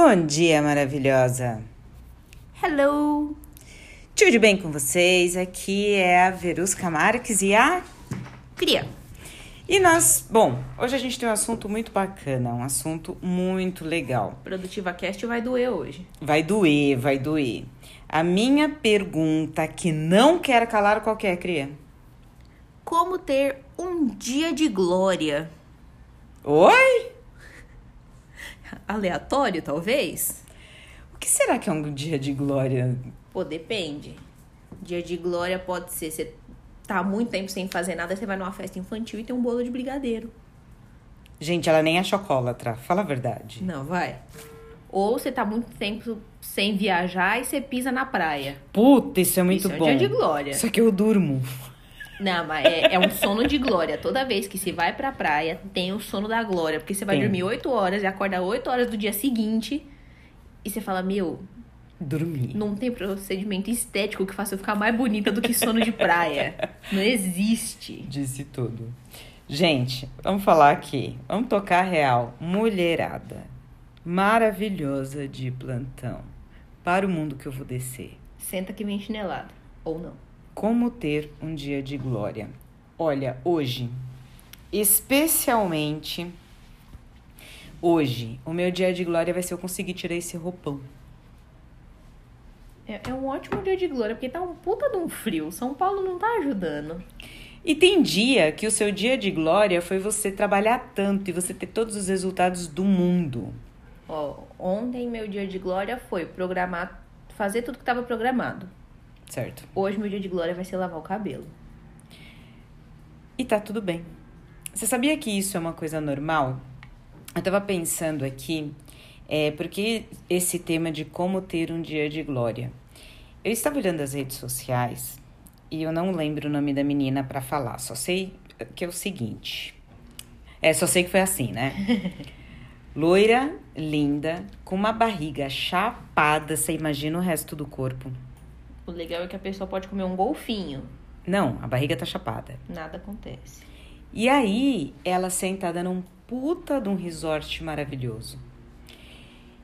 Bom dia, maravilhosa! Hello! Tudo bem com vocês? Aqui é a Verusca Marques e a Cria. E nós, bom, hoje a gente tem um assunto muito bacana, um assunto muito legal. Produtiva Cast vai doer hoje. Vai doer, vai doer. A minha pergunta que não quer calar qualquer cria. Como ter um dia de glória? Oi? Aleatório, talvez? O que será que é um dia de glória? Pô, depende. Dia de glória pode ser você tá muito tempo sem fazer nada, você vai numa festa infantil e tem um bolo de brigadeiro. Gente, ela nem é chocolatra, fala a verdade. Não, vai. Ou você tá muito tempo sem viajar e você pisa na praia. Puta, isso é muito Isso é um bom. dia de glória. Só que eu durmo. Não, mas é, é um sono de glória. Toda vez que se vai pra praia, tem o sono da glória. Porque você vai Tem. dormir 8 horas e acorda 8 horas do dia seguinte. E você fala, meu, Dormi. não tem procedimento estético que faça eu ficar mais bonita do que sono de praia. Não existe. Disse tudo. Gente, vamos falar aqui. Vamos tocar real. Mulherada. Maravilhosa de plantão. Para o mundo que eu vou descer. Senta que vem chinelada. Ou não. Como ter um dia de glória? Olha, hoje, especialmente hoje, o meu dia de glória vai ser eu conseguir tirar esse roupão. É, é um ótimo dia de glória, porque tá um puta de um frio. São Paulo não tá ajudando. E tem dia que o seu dia de glória foi você trabalhar tanto e você ter todos os resultados do mundo. Ó, ontem meu dia de glória foi programar, fazer tudo que tava programado. Certo? Hoje meu dia de glória vai ser lavar o cabelo. E tá tudo bem. Você sabia que isso é uma coisa normal? Eu tava pensando aqui, é, porque esse tema de como ter um dia de glória. Eu estava olhando as redes sociais e eu não lembro o nome da menina pra falar, só sei que é o seguinte. É, só sei que foi assim, né? Loira, linda, com uma barriga chapada, você imagina o resto do corpo. O legal é que a pessoa pode comer um golfinho. Não, a barriga tá chapada. Nada acontece. E aí, ela sentada num puta de um resort maravilhoso.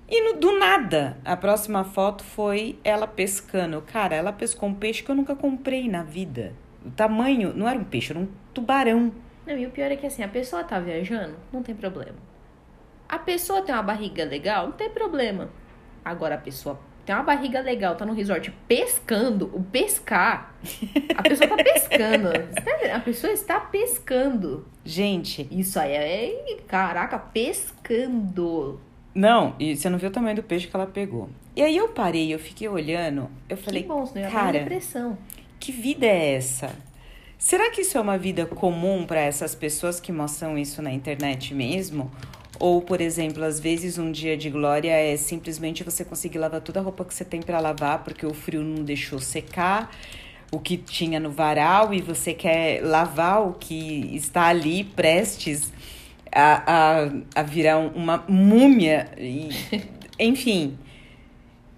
E no- do nada, a próxima foto foi ela pescando. Cara, ela pescou um peixe que eu nunca comprei na vida. O tamanho não era um peixe, era um tubarão. Não, e o pior é que assim, a pessoa tá viajando, não tem problema. A pessoa tem uma barriga legal, não tem problema. Agora a pessoa tem uma barriga legal, tá no resort pescando, o pescar. A pessoa tá pescando. Tá? A pessoa está pescando. Gente, Isso aí é, caraca, pescando. não, e você não viu o tamanho do peixe que ela pegou. E aí eu parei, eu fiquei olhando, eu falei, que bom, senão eu ia cara, depressão. Que vida é essa? Será que isso é uma vida comum para essas pessoas que mostram isso na internet mesmo? Ou, por exemplo, às vezes um dia de glória é simplesmente você conseguir lavar toda a roupa que você tem para lavar porque o frio não deixou secar o que tinha no varal e você quer lavar o que está ali prestes a, a, a virar um- uma múmia. E, enfim.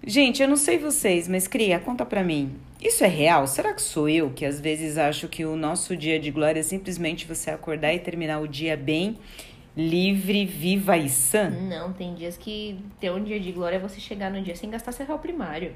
Gente, eu não sei vocês, mas Cria, conta pra mim. Isso é real? Será que sou eu que às vezes acho que o nosso dia de glória é simplesmente você acordar e terminar o dia bem, livre, viva e sã? Não, tem dias que ter um dia de glória é você chegar no dia sem gastar seu réu primário.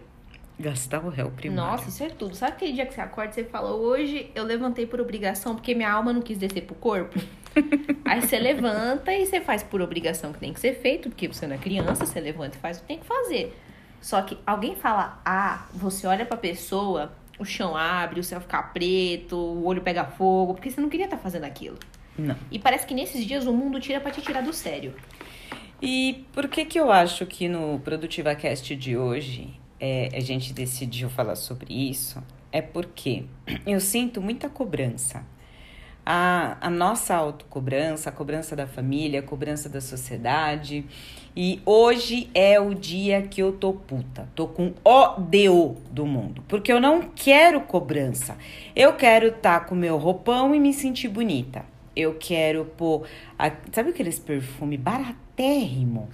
Gastar o réu primário. Nossa, isso é tudo. Sabe aquele dia que você acorda e você fala, hoje eu levantei por obrigação porque minha alma não quis descer pro corpo? Aí você levanta e você faz por obrigação que tem que ser feito, porque você não é criança, você levanta e faz o que tem que fazer. Só que alguém fala, ah, você olha pra pessoa, o chão abre, o céu fica preto, o olho pega fogo, porque você não queria estar fazendo aquilo. Não. E parece que nesses dias o mundo tira pra te tirar do sério. E por que que eu acho que no Produtiva Cast de hoje é, a gente decidiu falar sobre isso? É porque eu sinto muita cobrança. A, a nossa autocobrança, a cobrança da família, a cobrança da sociedade. E hoje é o dia que eu tô puta. Tô com ódio do mundo. Porque eu não quero cobrança. Eu quero estar com meu roupão e me sentir bonita. Eu quero pôr. a- sabe aqueles perfume baratérrimo?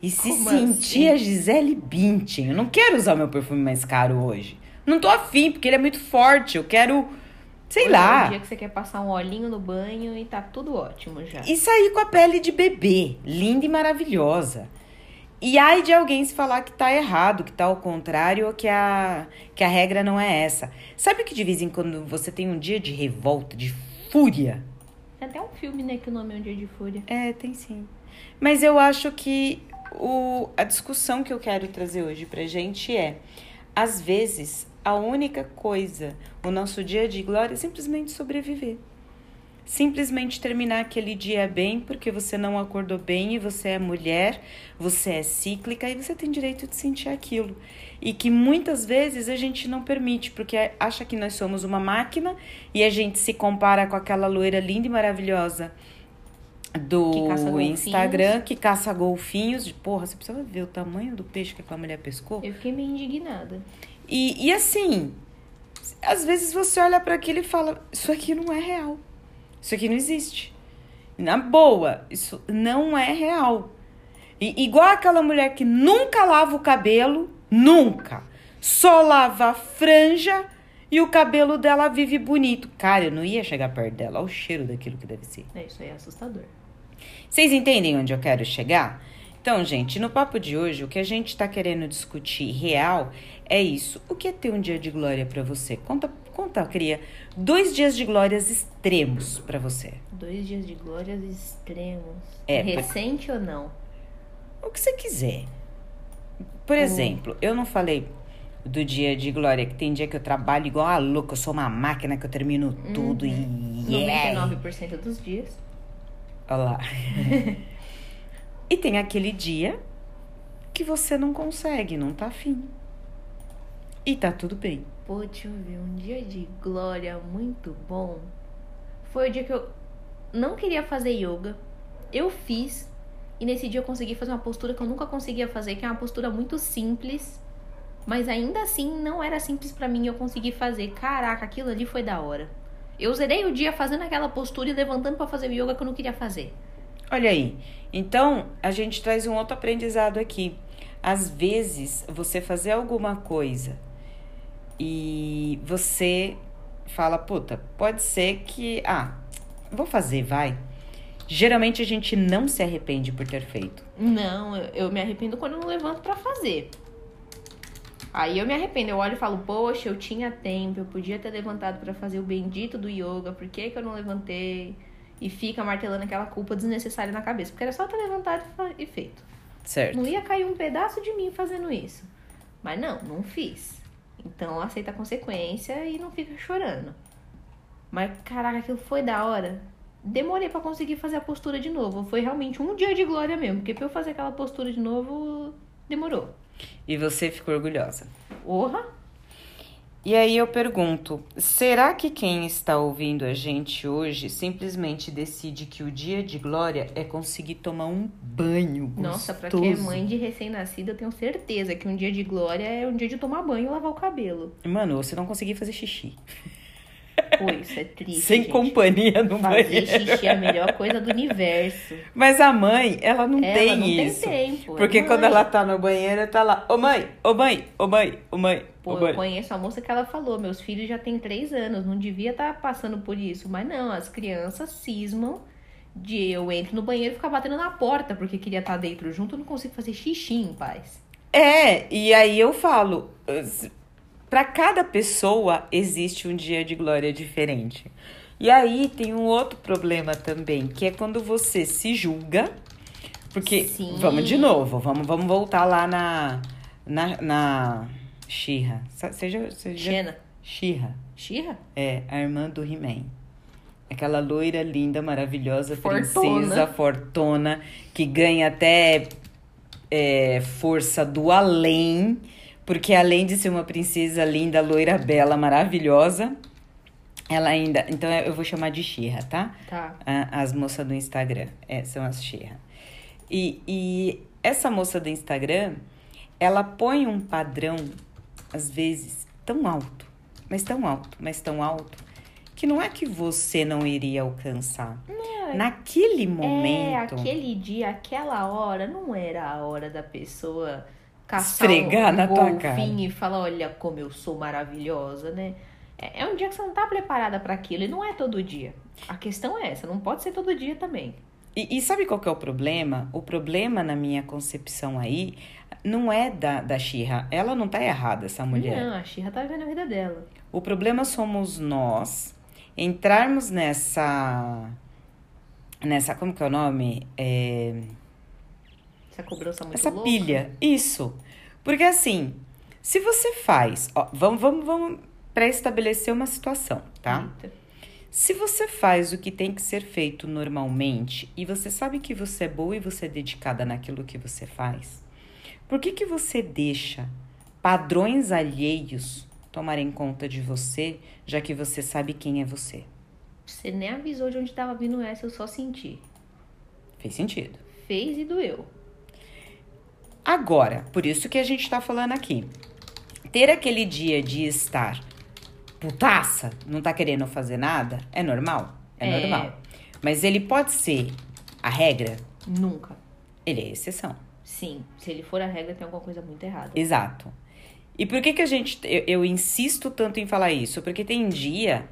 E se Como sentir assim? a Gisele Bündchen. Eu não quero usar meu perfume mais caro hoje. Não tô afim, porque ele é muito forte. Eu quero, sei Hoje lá. É um dia que você quer passar um olhinho no banho e tá tudo ótimo já. E sair com a pele de bebê, linda e maravilhosa. E ai de alguém se falar que tá errado, que tá ao contrário, ou que a, que a regra não é essa. Sabe que de vez em quando você tem um dia de revolta, de fúria? Tem até um filme, né, que o nome é Um Dia de Fúria. É, tem sim. Mas eu acho que o, a discussão que eu quero trazer hoje pra gente é: às vezes, a única coisa, o nosso dia de glória é simplesmente sobreviver. Simplesmente terminar aquele dia bem, porque você não acordou bem e você é mulher, você é cíclica e você tem direito de sentir aquilo. E que muitas vezes a gente não permite, porque acha que nós somos uma máquina e a gente se compara com aquela loira linda e maravilhosa do Que. Instagram que caça golfinhos. De, porra, você precisa ver o tamanho do peixe que aquela mulher pescou. Eu fiquei meio indignada. E, e assim, às vezes você olha para aquilo e fala: Isso aqui não é real. Isso aqui não existe. Na boa, isso não é real. E, igual aquela mulher que nunca lava o cabelo, nunca. Só lava a franja e o cabelo dela vive bonito. Cara, eu não ia chegar perto dela. Olha o cheiro daquilo que deve ser. É, isso aí é assustador. Vocês entendem onde eu quero chegar? Então, gente, no papo de hoje, o que a gente está querendo discutir real é isso. O que é ter um dia de glória para você? Conta, conta, cria. Dois dias de glórias extremos para você. Dois dias de glórias extremos. É, por- Recente ou não? O que você quiser. Por exemplo, eu não falei do dia de glória, que tem dia que eu trabalho igual a louca, eu sou uma máquina que eu termino tudo e. Yeah. 99% dos dias. Olha lá. e tem aquele dia que você não consegue, não tá afim. E tá tudo bem. Pô, deixa eu ver, um dia de glória muito bom. Foi o dia que eu não queria fazer yoga. Eu fiz. E nesse dia eu consegui fazer uma postura que eu nunca conseguia fazer, que é uma postura muito simples. Mas ainda assim não era simples pra mim, eu consegui fazer. Caraca, aquilo ali foi da hora. Eu zerei o dia fazendo aquela postura e levantando pra fazer o yoga que eu não queria fazer. Olha aí. Então, a gente traz um outro aprendizado aqui. Às vezes, você fazer alguma coisa e você fala, puta, pode ser que. Ah, vou fazer, vai. Geralmente a gente não se arrepende por ter feito. Não, eu, me arrependo quando eu não levanto pra fazer. Aí eu me arrependo, eu olho e falo, poxa, eu tinha tempo, eu podia ter levantado pra fazer o bendito do yoga, por que, que eu não levantei? E fica martelando aquela culpa desnecessária na cabeça, porque era só ter levantado e feito. Certo. Não ia cair um pedaço de mim fazendo isso. Mas não, não fiz. Então aceita a consequência e não fica chorando. Mas caraca, aquilo foi da hora. Demorei pra conseguir fazer a postura de novo. Foi realmente um dia de glória mesmo, porque pra eu fazer aquela postura de novo, demorou. E você ficou orgulhosa. Orra? E aí eu pergunto: será que quem está ouvindo a gente hoje simplesmente decide que o dia de glória é conseguir tomar um banho gostoso? Nossa, pra quem é mãe de recém-nascida, eu tenho certeza que um dia de glória é um dia de tomar banho e lavar o cabelo. Mano, você não conseguir fazer xixi. Pô, isso é triste. Sem gente. companhia no Fazer banheiro. xixi é a melhor coisa do universo. Mas a mãe, ela não Ela tem não isso. tem tempo. é Porque mãe. quando ela tá no banheiro, tá lá, ô mãe, ô mãe, ô mãe, ô mãe, Pô, ô eu mãe. conheço a moça que ela falou, meus filhos já têm três anos, não devia estar passando por isso. Mas não, as crianças cismam de eu entro no banheiro e ficar batendo na porta porque queria estar dentro junto, eu não consigo fazer xixi em paz. É, e aí eu falo, para cada pessoa existe um dia de glória diferente. E aí tem um outro problema também, que é quando você se julga, porque Sim. vamos de novo, vamos, vamos voltar lá na na, na Xirra. Seja, seja Xena. Xirra. Xirra? É, a irmã do He-Man. Aquela loira linda, maravilhosa, Fortuna. princesa, fortuna, que ganha até é, força do além, porque além de ser uma princesa linda, loira, bela, maravilhosa, ela ainda. Então eu vou chamar de Xirra, tá? Tá. As moças do Instagram. É, são as Xirra. E, e essa moça do Instagram, ela põe um padrão, às vezes, tão alto, mas tão alto, mas tão alto, que não é que você não iria alcançar. Naquele É, momento. aquele dia, aquela hora, não era a hora da pessoa caçar Esfregar um na tua cara. e falar, olha como eu sou maravilhosa, né? É, é um dia que você não tá preparada pra aquilo e não é todo dia. A questão é essa, não pode ser todo dia também. E, e sabe qual que é o problema? O problema, na minha concepção aí, não é da, da Xirra. Ela não tá errada, essa mulher. Não, a Xirra tá vivendo a vida dela. O problema somos nós entrarmos nessa. Nessa. Como que é o nome? É, Essa cobrança muito essa louca. pilha. Isso. Porque assim, se você faz. Ó, vamos, vamos, vamos pré-estabelecer uma situação, tá? Eita. Se você faz o que tem que ser feito normalmente e você sabe que você é boa e você é dedicada naquilo que você faz, por que, que você deixa padrões alheios tomarem conta de você, já que você sabe quem é você? Você nem avisou de onde tava vindo essa, eu só senti. Fez sentido. Fez e doeu. Agora, por isso que a gente tá falando aqui. Ter aquele dia de estar putaça, não tá querendo fazer nada, é normal? É, É. normal. Mas ele pode ser a regra, Nunca. ele é exceção. Sim, se ele for a regra, tem alguma coisa muito errada. Exato. E por que que a gente. Eu, eu insisto tanto em falar isso? Porque tem dia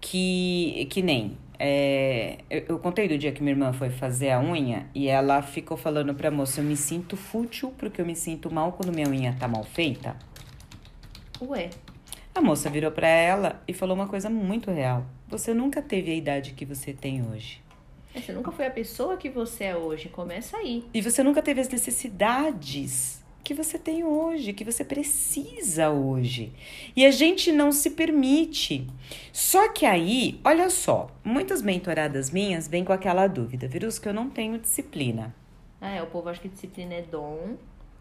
que. que nem. É, eu, eu contei do dia que minha irmã foi fazer a unha e ela ficou falando pra moça: eu me sinto fútil porque eu me sinto mal quando minha unha tá mal feita. Ué, A moça virou pra ela e falou uma coisa muito real: você nunca teve a idade que você tem hoje. você nunca foi a pessoa que você é hoje. Começa aí. E você nunca teve as necessidades que você tem hoje, que você precisa hoje. E a gente não se permite. Só que aí, olha só, muitas mentoradas minhas vêm com aquela dúvida, Virus, que eu não tenho disciplina. Ah, é, o povo acha que disciplina é dom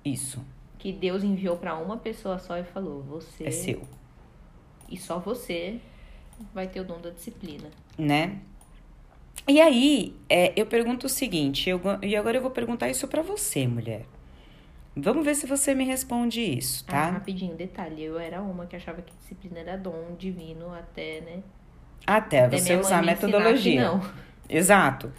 Isso, que Deus enviou pra uma pessoa só e falou: você é seu, e só você vai ter o dom da disciplina. né? E aí, é, eu pergunto o seguinte, eu e agora eu vou perguntar isso pra você, mulher. Vamos ver se você me responde isso, Ah, tá? rapidinho, detalhe, eu era uma que achava que disciplina era dom divino até, né? Até até você usar a metodologia. Não. Exato.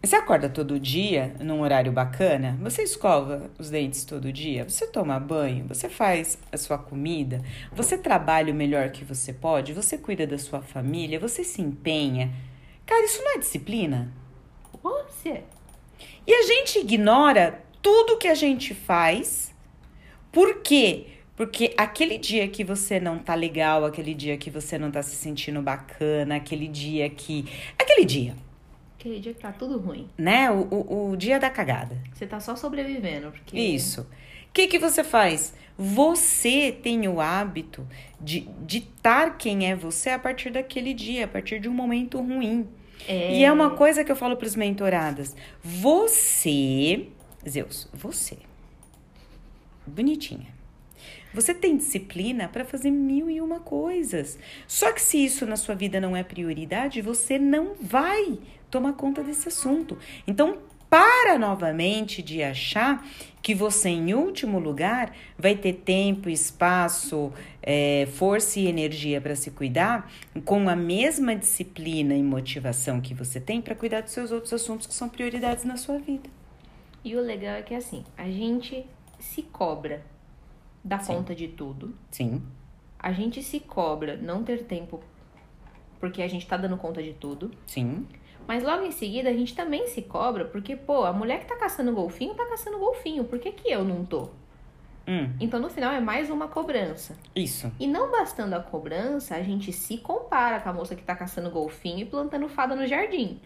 Você acorda todo dia num horário bacana? Você escova os dentes todo dia? Você toma banho? Você faz a sua comida? Você trabalha o melhor que você pode? Você cuida da sua família? Você se empenha? Cara, isso não é disciplina? Você. E a gente ignora tudo que a gente faz. Por quê? Porque aquele dia que você não tá legal, aquele dia que você não tá se sentindo bacana, aquele dia que. Aquele dia, Aquele dia que tá tudo ruim. né? O, o, o dia da cagada. Você tá só sobrevivendo, porque... Isso. O que, que você faz? Você tem o hábito de ditar quem é você a partir daquele dia, a partir de um momento ruim. É... E é uma coisa que eu falo para os mentoradas. Você, Zeus, você, bonitinha. Você tem disciplina para fazer mil e uma coisas. Só que se isso na sua vida não é prioridade, você não vai tomar conta desse assunto. Então, para novamente de achar que você, em último lugar, vai ter tempo, espaço, é, força e energia para se cuidar com a mesma disciplina e motivação que você tem para cuidar dos seus outros assuntos que são prioridades na sua vida. E o legal é que, assim, a gente se cobra dar Sim. conta de tudo. Sim, A gente se cobra não ter tempo porque a gente tá dando conta de tudo. sim, Mas logo em seguida a gente também se cobra porque, pô, a mulher que tá caçando golfinho tá caçando golfinho. Por que, que eu não tô? hum, Então no final é mais uma cobrança. isso. E não bastando a cobrança, a gente se compara com a moça que tá caçando golfinho e plantando fada no jardim.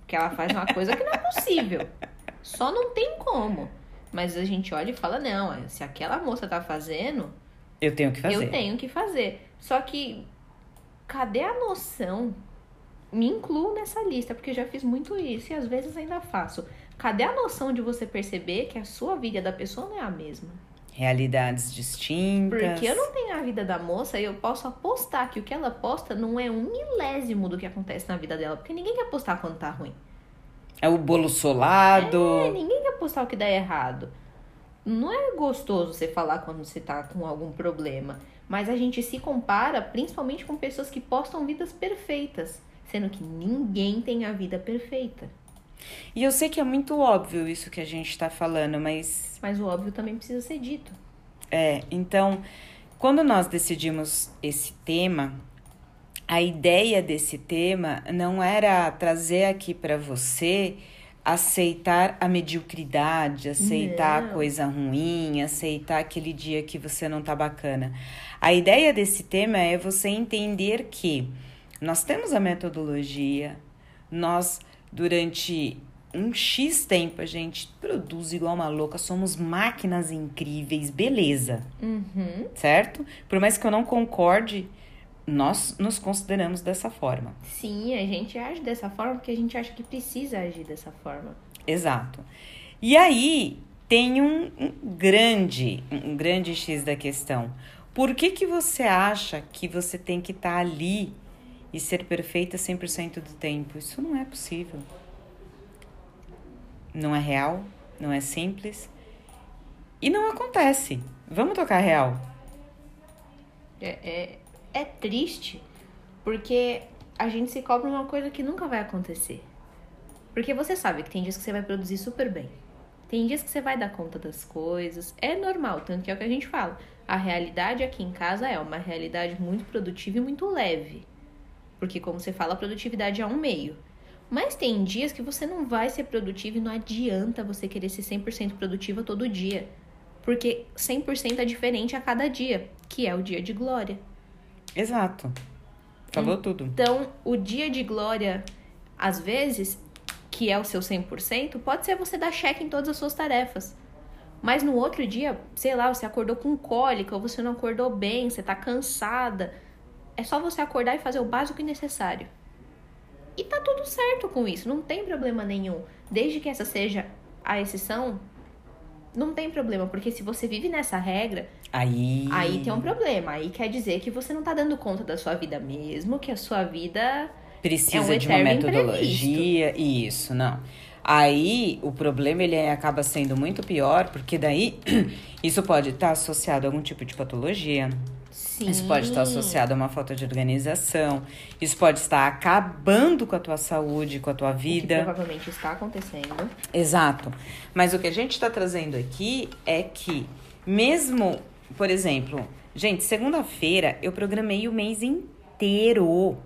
Porque ela faz uma coisa que não é possível. Só não tem como. Mas a gente olha e fala, não, é, se aquela moça tá fazendo, Eu tenho que fazer. eu tenho que fazer. Só que, cadê a noção? Me incluo nessa lista, porque eu já fiz muito isso e às vezes ainda faço. Cadê a noção de você perceber que a sua vida e da pessoa não é a mesma? Realidades distintas. Porque eu não tenho a vida da moça e eu posso apostar que o que ela posta não é um milésimo do que acontece na vida dela. Porque ninguém quer postar quando tá ruim. É o bolo solado. É, ninguém quer postar o que dá errado. Não é gostoso você falar quando você tá com algum problema. Mas a gente se compara principalmente com pessoas que postam vidas perfeitas. Sendo que ninguém tem a vida perfeita. E eu sei que é muito óbvio isso que a gente tá falando, mas Mas o óbvio também precisa ser dito. é, então, quando nós decidimos esse tema, a ideia desse tema não era trazer aqui para você aceitar a mediocridade, aceitar Não. a coisa ruim, aceitar aquele dia que você não tá bacana. A ideia desse tema é você entender que nós temos a metodologia, nós durante um X tempo a gente produz igual uma louca, somos máquinas incríveis, beleza, Uhum. certo? Por mais que eu não concorde, nós nos consideramos dessa forma. Sim, a gente age dessa forma porque a gente acha que precisa agir dessa forma. Exato. E aí tem um, um grande, um grande X da questão. Por que, que você acha que você tem que estar ali e ser perfeita 100% do tempo? Isso não é possível. Não é real, não é simples e não acontece. Vamos tocar real. É, é, é triste porque a gente se cobra uma coisa que nunca vai acontecer. Porque você sabe que tem dias que você vai produzir super bem. Tem dias que você vai dar conta das coisas. É normal, tanto que é o que a gente fala. A realidade aqui em casa é uma realidade muito produtiva e muito leve. Porque, como você fala, a produtividade é um meio. Mas tem dias que você não vai ser produtivo e não adianta você querer ser 100% produtiva todo dia. Porque 100% é diferente a cada dia, que é o dia de glória. Exato. Falou tudo. Então, o dia de glória, às vezes, que é o seu 100%, pode ser você dar cheque em todas as suas tarefas. Mas no outro dia, sei lá, você acordou com cólica, ou você não acordou bem, você tá cansada. É só você acordar e fazer o básico e necessário. E tá tudo certo com isso, não tem problema nenhum. Desde que essa seja a exceção, não tem problema, porque se você vive nessa regra, Aí. aí tem um problema. Aí quer dizer que você não tá dando conta da sua vida mesmo, que a sua vida precisa É um de uma metodologia isso não aí o problema ele é- acaba sendo muito pior porque daí isso pode estar associado a algum tipo de patologia Sim. isso pode estar associado a uma falta de organização isso pode estar acabando com a tua saúde com a tua vida provavelmente está acontecendo. Exato. Mas o que a gente está trazendo aqui é que, mesmo, por exemplo, gente, segunda-feira eu programei o mês inteiro.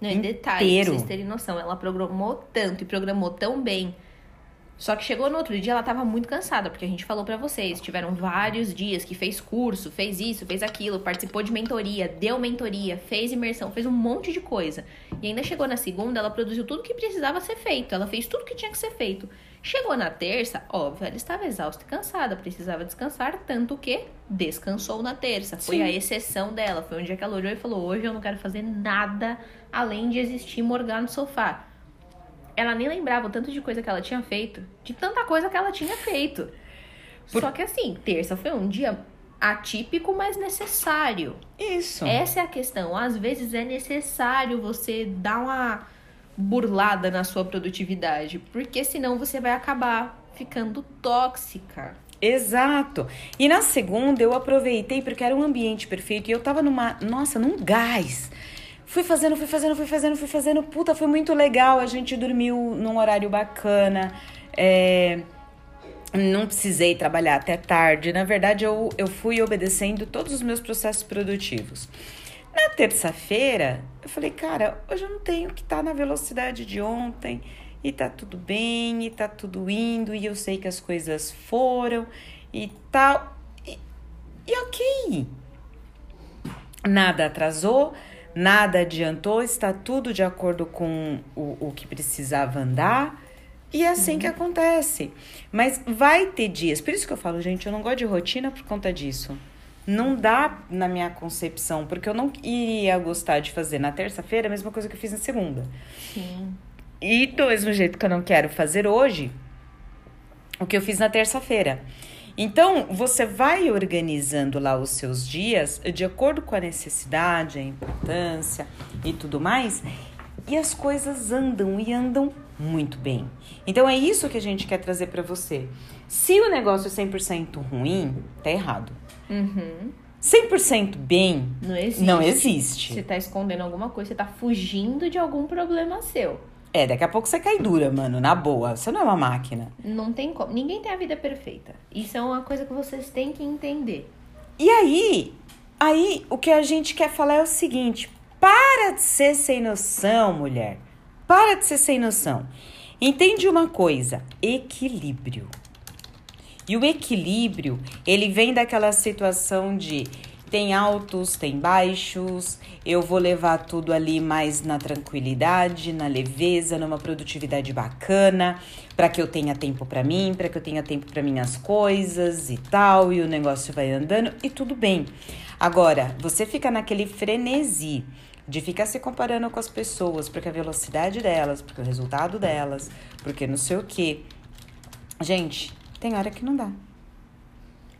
Não, em detalhe, pra vocês terem noção, ela programou tanto e programou tão bem. Só que chegou no outro dia, ela tava muito cansada, porque a gente falou pra vocês, tiveram vários dias que fez curso, fez isso, fez aquilo, participou de mentoria, deu mentoria, fez imersão, fez um monte de coisa. E ainda chegou na segunda, ela produziu tudo que precisava ser feito, ela fez tudo que tinha que ser feito. Chegou na terça, óbvio, ela estava exausta e cansada, precisava descansar, tanto que descansou na terça. Foi Sim. a exceção dela, foi um dia que ela olhou e falou: "Hoje eu não quero fazer nada além de existir e morgar no sofá". Ela nem lembrava o tanto de coisa que ela tinha feito, de tanta coisa que ela tinha feito. Por- Só que assim, terça foi um dia atípico, mas necessário. Isso. Essa é a questão. Às vezes é necessário você dar uma burlada na sua produtividade, porque senão você vai acabar ficando tóxica. Exato. E na segunda eu aproveitei porque era um ambiente perfeito e eu tava numa, nossa, num gás. Fui fazendo, fui fazendo, fui fazendo, fui fazendo. Puta, foi muito legal. A gente dormiu num horário bacana. É, Não precisei trabalhar até tarde. Na verdade, eu, eu fui obedecendo todos os meus processos produtivos. Na terça-feira, eu falei, cara, hoje eu não tenho que estar na velocidade de ontem. E tá tudo bem, e tá tudo indo, e eu sei que as coisas foram e tal. E, e ok. Nada atrasou, nada adiantou, está tudo de acordo com o, o que precisava andar. E é assim que acontece. Mas vai ter dias. Por isso que eu falo, gente, eu não gosto de rotina por conta disso. Não dá na minha concepção, porque eu não iria gostar de fazer na terça-feira a mesma coisa que eu fiz na segunda. Sim. E do mesmo jeito que eu não quero fazer hoje, o que eu fiz na terça-feira. Então, você vai organizando lá os seus dias de acordo com a necessidade, a importância e tudo mais, e as coisas andam e andam muito bem. Então, é isso que a gente quer trazer para você. Se o negócio é 100% ruim, tá errado. Uhum. 100% bem, Não existe. não existe. Você tá escondendo alguma coisa, você tá fugindo de algum problema seu. É, daqui a pouco você cai dura, mano, na boa. Você não é uma máquina. Não tem como. Ninguém tem a vida perfeita. Isso é uma coisa que vocês têm que entender. E aí, aí o que a gente quer falar é o seguinte: Para de ser sem noção, mulher. Para de ser sem noção. Entende uma coisa: equilíbrio. E o equilíbrio, ele vem daquela situação de tem altos, tem baixos, eu vou levar tudo ali mais na tranquilidade, na leveza, numa produtividade bacana, para que eu tenha tempo para mim, para que eu tenha tempo para minhas coisas e tal, e o negócio vai andando e tudo bem. Agora, você fica naquele frenesi de ficar se comparando com as pessoas, porque a velocidade delas, porque o resultado delas, porque não sei o quê. Gente, tem hora que não dá.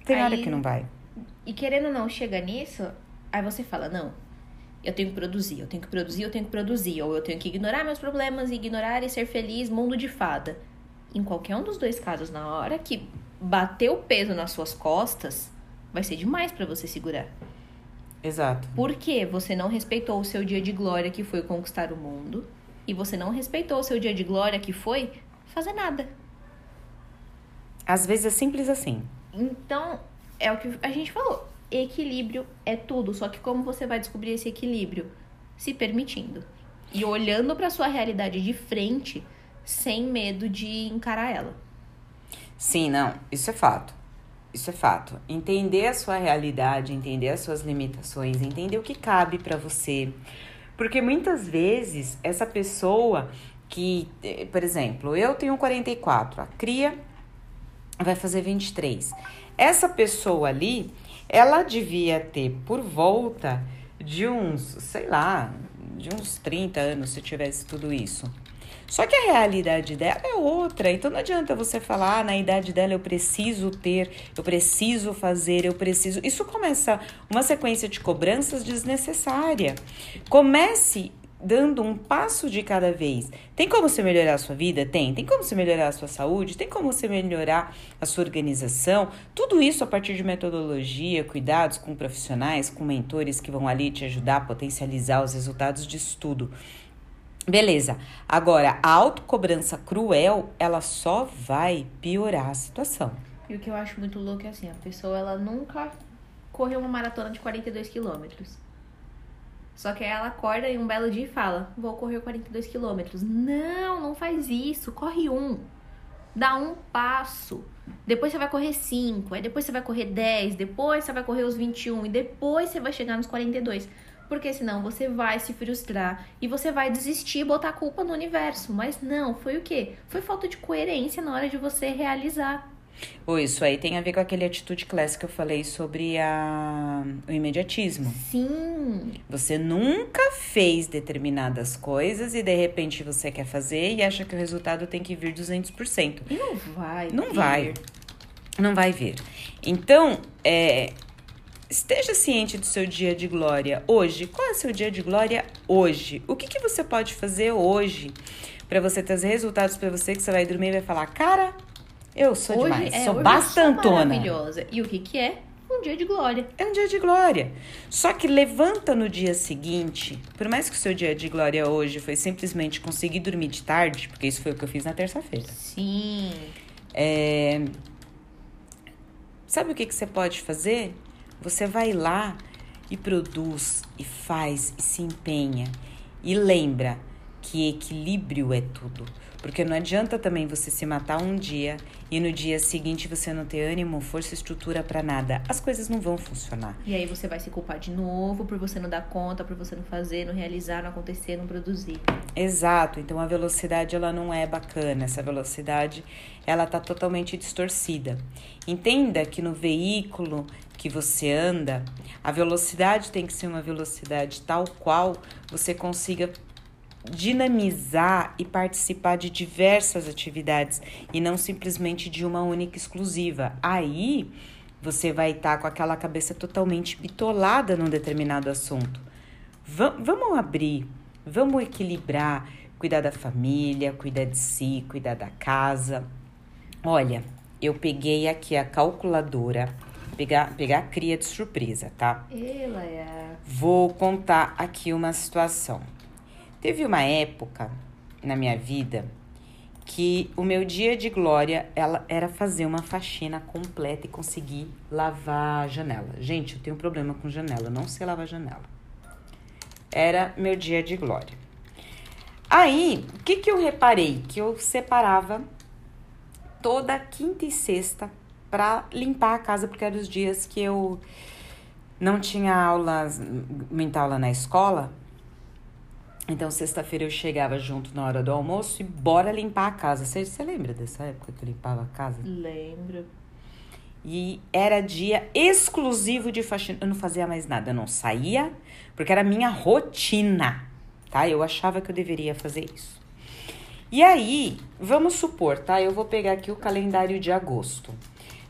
Tem Aí- hora que não vai. E querendo ou não, chega nisso, aí você fala, não, eu tenho que produzir, eu tenho que produzir, eu tenho que produzir. Ou eu tenho que ignorar meus problemas, ignorar e ser feliz, mundo de fada. Em qualquer um dos dois casos, na hora que bater o peso nas suas costas, vai ser demais pra você segurar. Exato. Por quê? Você não respeitou o seu dia de glória, que foi conquistar o mundo. E você não respeitou o seu dia de glória, que foi fazer nada. Às vezes é simples assim. Então, é o que a gente falou. Equilíbrio é tudo. Só que como você vai descobrir esse equilíbrio? Se permitindo. E olhando pra sua realidade de frente, sem medo de encarar ela. Sim, não, isso é fato. Isso é fato. Entender a sua realidade, entender as suas limitações, entender o que cabe pra você. Porque muitas vezes essa pessoa que, eh, por exemplo, eu tenho 44, a cria vai fazer 23. Essa pessoa ali, ela devia ter por volta de uns, sei lá, de uns 30 anos se tivesse tudo isso. Só que a realidade dela é outra, então não adianta você falar, ah, na idade dela eu preciso ter, eu preciso fazer, eu preciso. Isso começa uma sequência de cobranças desnecessária. Comece dando um passo de cada vez. Tem como você melhorar a sua vida? Tem. Tem como você melhorar a sua saúde? Tem como você melhorar a sua organização? Tudo isso a partir de metodologia, cuidados com profissionais, com mentores que vão ali te ajudar a potencializar os resultados disso tudo. Beleza. Agora, a autocobrança cruel, ela só vai piorar a situação. E o que eu acho muito louco é assim, a pessoa ela nunca correu uma maratona de 42 quilômetros. Só que ela acorda em um belo dia e fala, vou correr 42 quilômetros. Não, não faz isso, corre um. Dá um passo. Depois você vai correr 5, aí depois você vai correr 10, depois você vai correr os 21 e depois você vai chegar nos 42. Porque senão você vai se frustrar e você vai desistir e botar a culpa no universo. Mas não, foi o quê? Foi falta de coerência na hora de você realizar. Ou isso aí tem a ver com aquele atitude class que eu falei sobre a, o imediatismo. Sim, Você nunca fez determinadas coisas e de repente você quer fazer e acha que o resultado tem que vir 200%. e não vai. Não vir. vai. Não vai vir. Então, é, esteja ciente do seu dia de glória hoje. Qual é o seu dia de glória hoje? O que, que você pode fazer hoje para você ter os resultados para você que você vai dormir e vai falar, cara, eu sou Hoje, demais, é, sou hoje bastantona. Eu sou maravilhosa. E o que que é? Um dia de glória. É um dia de glória. Só que levanta no dia seguinte, por mais que o seu dia de glória hoje foi simplesmente conseguir dormir de tarde, porque isso foi o que eu fiz na terça-feira. Sim. É, Sabe o que, que você pode fazer? Você vai lá e produz, e faz, e se empenha. E lembra que equilíbrio é tudo. Porque não adianta também você se matar um dia e no dia seguinte você não ter ânimo, força, estrutura pra nada. As coisas não vão funcionar. E aí você vai se culpar de novo por você não dar conta, por você não fazer, não realizar, não acontecer, não produzir. Exato, então a velocidade ela não é bacana, essa velocidade ela tá totalmente distorcida. Entenda que no veículo que você anda, a velocidade tem que ser uma velocidade tal qual você consiga dinamizar e participar de diversas atividades e não simplesmente de uma única exclusiva. Aí você vai estar com aquela cabeça totalmente bitolada num determinado assunto. Va- vamos abrir, vamos equilibrar, cuidar da família, cuidar de si, cuidar da casa. Olha, eu peguei aqui a calculadora, pegar, pegar a cria de surpresa, tá? Ela é. Vou contar aqui uma situação. Teve uma época na minha vida que o meu dia de glória ela era fazer uma faxina completa e conseguir lavar a janela. Gente, eu tenho um problema com janela, não sei lavar janela. era meu dia de glória. Aí, o que, que eu reparei? Que eu separava toda quinta e sexta para limpar a casa, porque eram os dias que eu não tinha aulas, muita aula na escola. Então, sexta-feira eu chegava junto na hora do almoço e bora limpar a casa. Você, você lembra dessa época que eu limpava a casa? Lembro. E era dia exclusivo de faxina. Eu não fazia mais nada, eu não saía, porque era minha rotina, tá? Eu achava que eu deveria fazer isso. E aí, vamos supor, tá? Eu vou pegar aqui o calendário de agosto.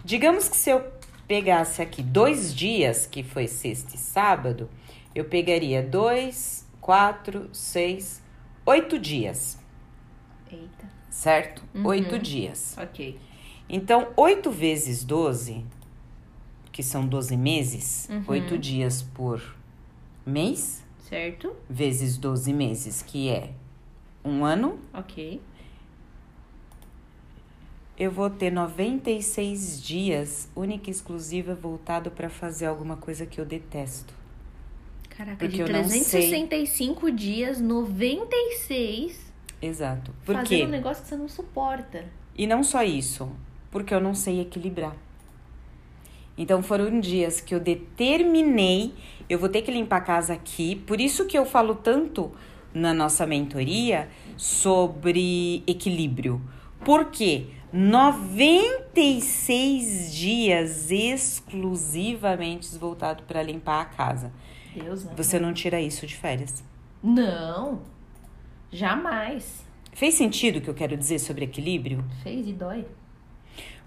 Digamos que se eu pegasse aqui dois dias, que foi sexta e sábado, eu pegaria dois, quatro, seis, oito dias. Eita. Certo? Uhum. Oito dias. Ok. Então, oito vezes doze, que são doze meses, Uhum. oito dias por mês, Certo? vezes doze meses, que é um ano, Ok. eu vou ter 96 dias única e exclusiva voltado para fazer alguma coisa que eu detesto. Caraca, Porque de eu não sei. 365 dias, 96 Exato. Por fazendo quê? um negócio que você não suporta. E não só isso, porque eu não sei equilibrar. Então foram dias que eu determinei, eu vou ter que limpar a casa aqui, por isso que eu falo tanto na nossa mentoria sobre equilíbrio. Por quê? 96 dias exclusivamente voltado para limpar a casa. Deus, né? Você não tira isso de férias. Não. Jamais. Fez sentido o que eu quero dizer sobre equilíbrio? Fez e dói.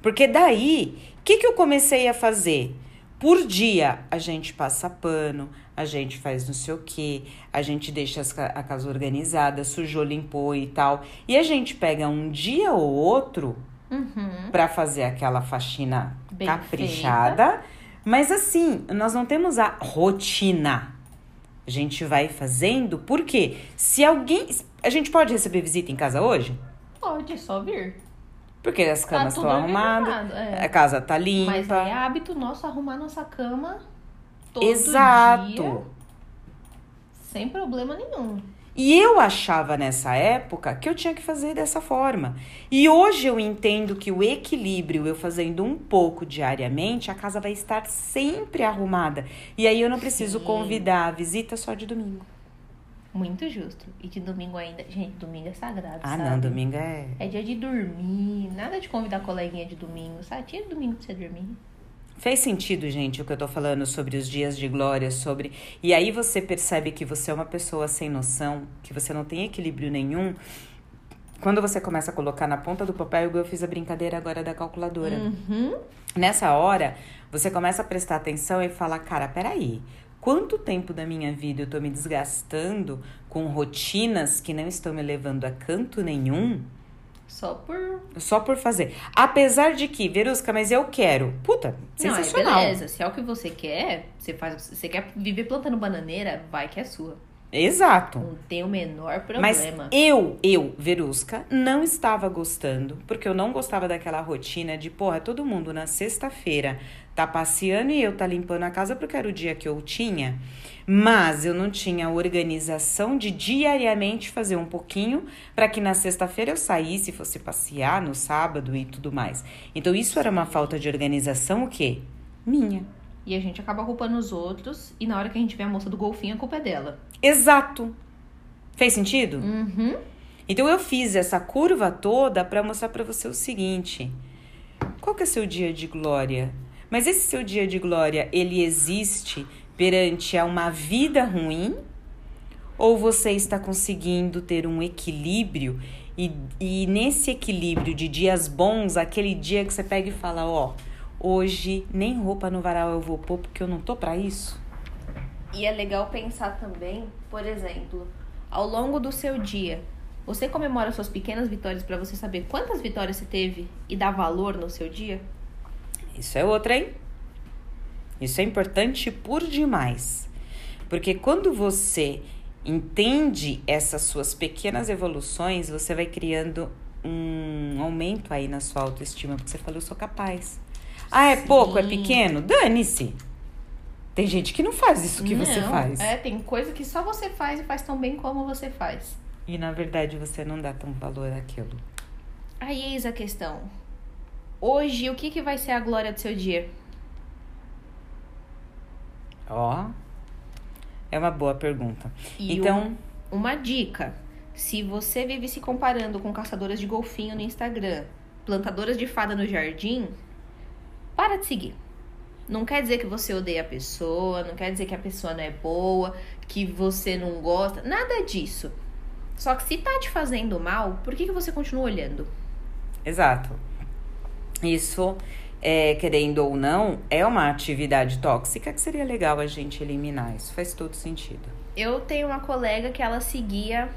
Porque daí, o que, que eu comecei a fazer? Por dia, a gente passa pano, a gente faz não sei o quê, a gente deixa a casa organizada, sujou, limpou e tal. E a gente pega um dia ou outro Uhum. pra fazer aquela faxina Bem caprichada. Mas assim, nós não temos a rotina. A gente vai fazendo, porque se alguém. A gente pode receber visita em casa hoje? Pode, é só vir. Porque as camas Tá estão tudo arrumadas, é. a casa tá limpa. Mas é hábito nosso arrumar nossa cama todo Exato. dia, sem problema nenhum. E eu achava nessa época que eu tinha que fazer dessa forma. E hoje eu entendo que o equilíbrio, eu fazendo um pouco diariamente, a casa vai estar sempre arrumada. E aí eu não preciso Sim. convidar a visita só de domingo. Muito justo. E de domingo ainda. Gente, domingo é sagrado. Ah, sabe? não, domingo é. É dia de dormir. Nada de convidar coleguinha de domingo, sabe? Tira domingo pra você dormir. Fez sentido, gente, o que eu tô falando sobre os dias de glória, sobre. E aí você percebe que você é uma pessoa sem noção, que você não tem equilíbrio nenhum. Quando você começa a colocar na ponta do papel, eu fiz a brincadeira agora da calculadora. Uhum. Nessa hora, você começa a prestar atenção e fala: cara, peraí, quanto tempo da minha vida eu tô me desgastando com rotinas que não estão me levando a canto nenhum? Só por. Só por fazer. Apesar de que, Verusca, mas eu quero. Puta, Não, é sensacional. beleza. Se é o que você quer, você faz. Você quer viver plantando bananeira, vai que é sua. Exato. Não tem o menor Mas problema. eu, eu, Verusca, não estava gostando, porque eu não gostava daquela rotina de, porra, todo mundo na sexta-feira tá passeando e eu tá limpando a casa porque era o dia que eu tinha. Mas eu não tinha a organização de diariamente fazer um pouquinho para que na sexta-feira eu saísse, fosse passear no sábado e tudo mais. Então isso era uma falta de organização o quê? Minha. E a gente acaba culpando os outros. E na hora que a gente vê a moça do golfinho, a culpa é dela. Exato. Fez sentido? Uhum. Então eu fiz essa curva toda para mostrar para você o seguinte: qual que é seu dia de glória? Mas esse seu dia de glória, ele existe perante a uma vida ruim? Ou você está conseguindo ter um equilíbrio e, e nesse equilíbrio de dias bons, aquele dia que você pega e fala, ó, hoje nem roupa no varal eu vou pôr porque eu não tô para isso? E é legal pensar também, por exemplo, ao longo do seu dia, você comemora suas pequenas vitórias pra você saber quantas vitórias você teve e dar valor no seu dia? Isso é outra, hein? Isso é importante por demais. Porque quando você entende essas suas pequenas evoluções, você vai criando um aumento aí na sua autoestima, porque você falou, eu sou capaz. Ah, é pouco, é Sim. pequeno? Dane-se. Tem gente que não faz isso que você Não, faz. É, tem coisa que só você faz e faz tão bem como você faz. E na verdade você não dá tão valor àquilo. Aí eis a questão. Hoje, o que, que vai ser a glória do seu dia? Ó. É uma boa pergunta. E então, um- uma dica: se você vive se comparando com caçadoras de golfinho no Instagram, plantadoras de fada no jardim, para de seguir. Não quer dizer que você odeia a pessoa, não quer dizer que a pessoa não é boa, que você não gosta, nada disso. Só que se tá te fazendo mal, por que, que você continua olhando? exato. Isso, é, querendo ou não, é uma atividade tóxica que seria legal a gente eliminar. Isso faz todo sentido. Eu tenho uma colega que ela seguia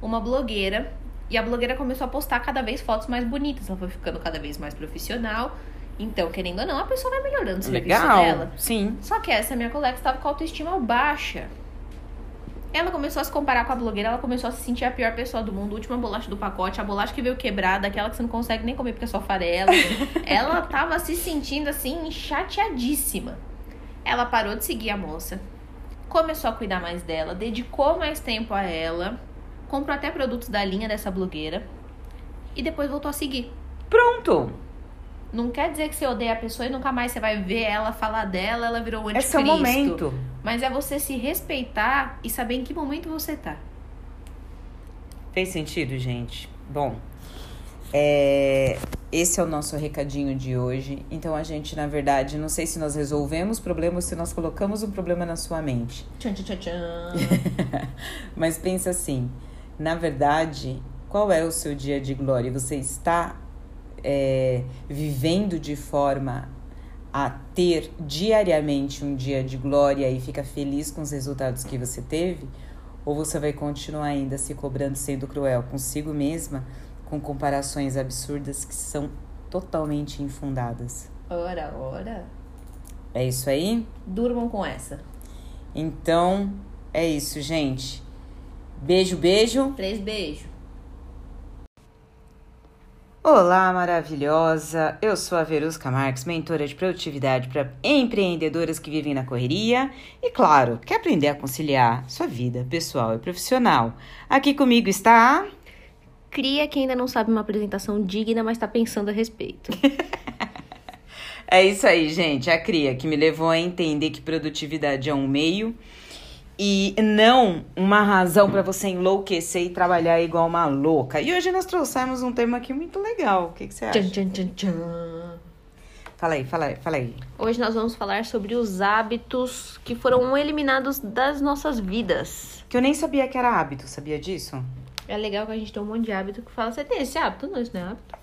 uma blogueira e a blogueira começou a postar cada vez fotos mais bonitas. Ela foi ficando cada vez mais profissional. Então, querendo ou não, a pessoa vai melhorando o serviço Legal. dela. Sim. Só que essa minha colega estava com a autoestima baixa. Ela começou a se comparar com a blogueira, ela começou a se sentir a pior pessoa do mundo, última bolacha do pacote, a bolacha que veio quebrada, aquela que você não consegue nem comer porque é só farela. ela tava se sentindo assim, chateadíssima. Ela parou de seguir a moça, começou a cuidar mais dela, dedicou mais tempo a ela, comprou até produtos da linha dessa blogueira e depois voltou a seguir. Pronto. Não quer dizer que você odeia a pessoa e nunca mais você vai ver ela falar dela, ela virou o É anticristo. seu momento. Mas é você se respeitar e saber em que momento você tá. Fez sentido, gente? Bom, é, esse é o nosso recadinho de hoje. Então a gente, na verdade, não sei se nós resolvemos o problema ou se nós colocamos um problema na sua mente. Tchan, tchan, tchan, tchan. Mas pensa assim, na verdade, qual é o seu dia de glória? Você está é, vivendo de forma a ter diariamente um dia de glória e fica feliz com os resultados que você teve? Ou você vai continuar ainda se cobrando, sendo cruel consigo mesma, com comparações absurdas que são totalmente infundadas? Ora, ora. É isso aí? Durmam com essa. Então, é isso, gente. Beijo, beijo. Três beijos. Olá, maravilhosa! Eu sou a Verusca Marques, mentora de produtividade para empreendedoras que vivem na correria e, claro, quer aprender a conciliar sua vida pessoal e profissional. Aqui comigo está. Cria que ainda não sabe uma apresentação digna, mas tá pensando a respeito. É isso aí, gente, a Cria, que me levou a entender que produtividade é um meio e não uma razão para você enlouquecer e trabalhar igual uma louca. E hoje nós trouxemos um tema aqui muito legal. O que, que você acha? Tchan, tchan, tchan, tchan. Fala aí, fala aí, fala aí. Hoje nós vamos falar sobre os hábitos que foram eliminados das nossas vidas. Que eu nem sabia que era hábito, sabia disso? É legal que a gente tem um monte de hábito que fala, você tem esse hábito? Não, isso não é hábito.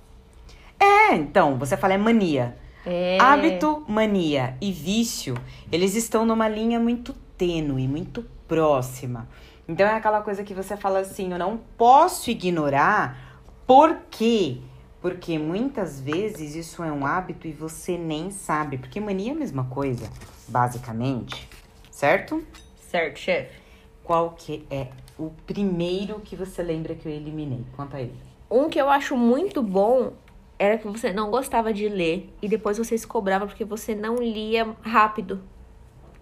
É, então, você fala é mania. É. Hábito, mania e vício, eles estão numa linha muito tênue, muito próxima. Então é aquela coisa que você fala assim, eu não posso ignorar, por quê? Porque muitas vezes isso é um hábito e você nem sabe, porque mania é a mesma coisa, basicamente, certo? Certo, chefe. Qual que é o primeiro que você lembra que eu eliminei? Conta aí. Um que eu acho muito bom era que você não gostava de ler e depois você se cobrava porque você não lia rápido.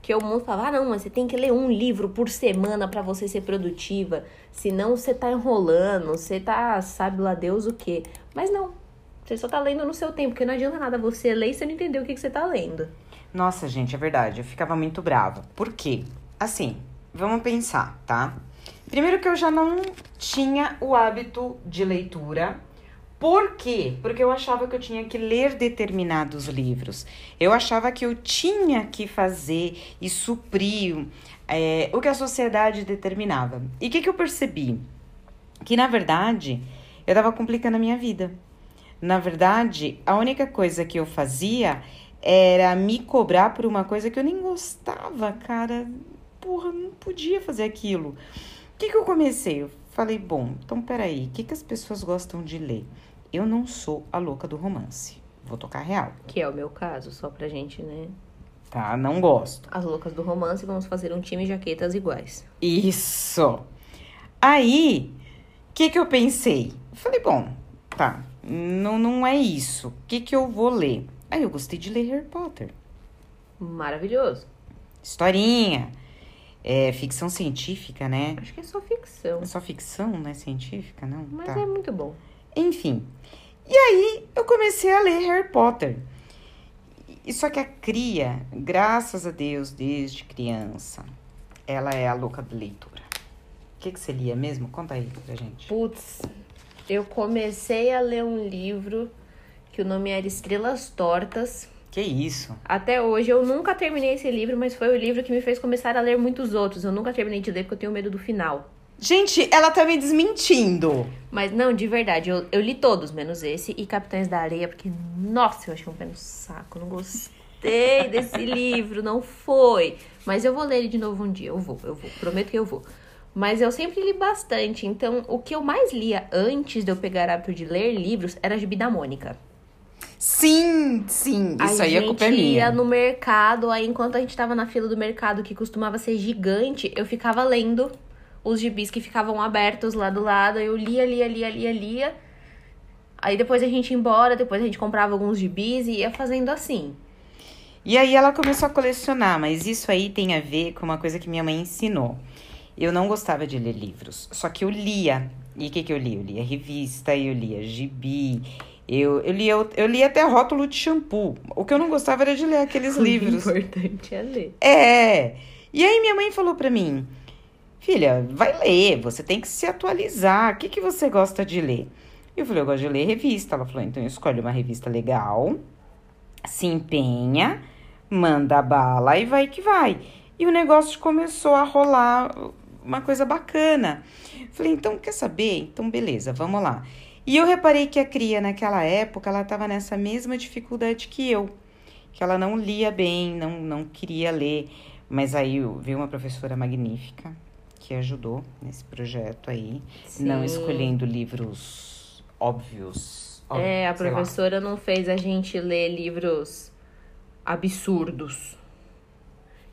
Que o mundo falava, ah, não, mas você tem que ler um livro por semana pra você ser produtiva. Senão você tá enrolando, você tá, sabe lá Deus o quê. Mas não, você só tá lendo no seu tempo, porque não adianta nada você ler e você não entender o que, que você tá lendo. Nossa, gente, é verdade. Eu ficava muito brava. Por quê? Assim, vamos pensar, tá? Primeiro que eu já não tinha o hábito de leitura. Por quê? Porque eu achava que eu tinha que ler determinados livros. Eu achava que eu tinha que fazer e suprir é, o que a sociedade determinava. E o que, que eu percebi? Que, na verdade, eu estava complicando a minha vida. Na verdade, a única coisa que eu fazia era me cobrar por uma coisa que eu nem gostava, cara. Porra, não podia fazer aquilo. O que, que eu comecei? Eu falei, bom, então peraí, o que, que as pessoas gostam de ler? Eu não sou a louca do romance. Vou tocar real, Que é o meu caso, só pra gente, né? tá? Não gosto. As loucas do romance, vamos fazer um time de jaquetas iguais. Isso. Aí, o que, que eu pensei? Eu falei, bom, tá, não, não é isso. O que, que eu vou ler? Aí eu gostei de ler Harry Potter. Maravilhoso. historinha. É ficção científica, né? Acho que é só ficção. É só ficção, não é científica, não? Mas Tá. é muito bom. Enfim. E aí eu comecei a ler Harry Potter. E só que a cria, graças a Deus, desde criança, ela é a louca de leitura. O que, que você lia mesmo? Conta aí pra gente. Putz, eu comecei a ler um livro que o nome era Estrelas Tortas. Que isso? Até hoje eu nunca terminei esse livro, mas foi o livro que me fez começar a ler muitos outros. Eu nunca terminei de ler porque eu tenho medo do final. Gente, ela tá me desmentindo. Mas não, de verdade, eu, eu li todos, menos esse e Capitães da Areia, porque, nossa, eu achei um pé no saco. Não gostei desse livro, não foi. Mas eu vou ler ele de novo um dia. Eu vou, eu vou, prometo que eu vou. Mas eu sempre li bastante. Então, o que eu mais lia antes de eu pegar hábito de ler livros era a Gibi da Mônica. Sim, sim. Isso aí a a culpa é gente ia minha. no mercado, aí enquanto a gente tava na fila do mercado, que costumava ser gigante, eu ficava lendo os gibis que ficavam abertos lá do lado. Eu lia, lia, lia, lia, lia. Aí depois a gente ia embora, depois a gente comprava alguns gibis e ia fazendo assim. E aí ela começou a colecionar, mas isso aí tem a ver com uma coisa que minha mãe ensinou. Eu não gostava de ler livros, só que eu lia. E o que, que eu lia? Eu lia revista, eu lia gibi, eu, eu, lia, eu lia até rótulo de shampoo. O que eu não gostava era de ler aqueles livros. O importante é ler. É. E aí minha mãe falou pra mim: Filha, vai ler, você tem que se atualizar. O que, que você gosta de ler? Eu falei: Eu gosto de ler revista. Ela falou: Então escolhe uma revista legal, se empenha, manda bala e vai que vai. E o negócio começou a rolar uma coisa bacana. Falei: Então quer saber? Então beleza, vamos lá. E eu reparei que a cria naquela época ela estava nessa mesma dificuldade que eu que ela não lia bem, não, não queria ler. Mas aí veio uma professora magnífica que ajudou nesse projeto aí, não Sim. escolhendo livros óbvios. É, a sei lá. professora não fez a gente ler livros absurdos.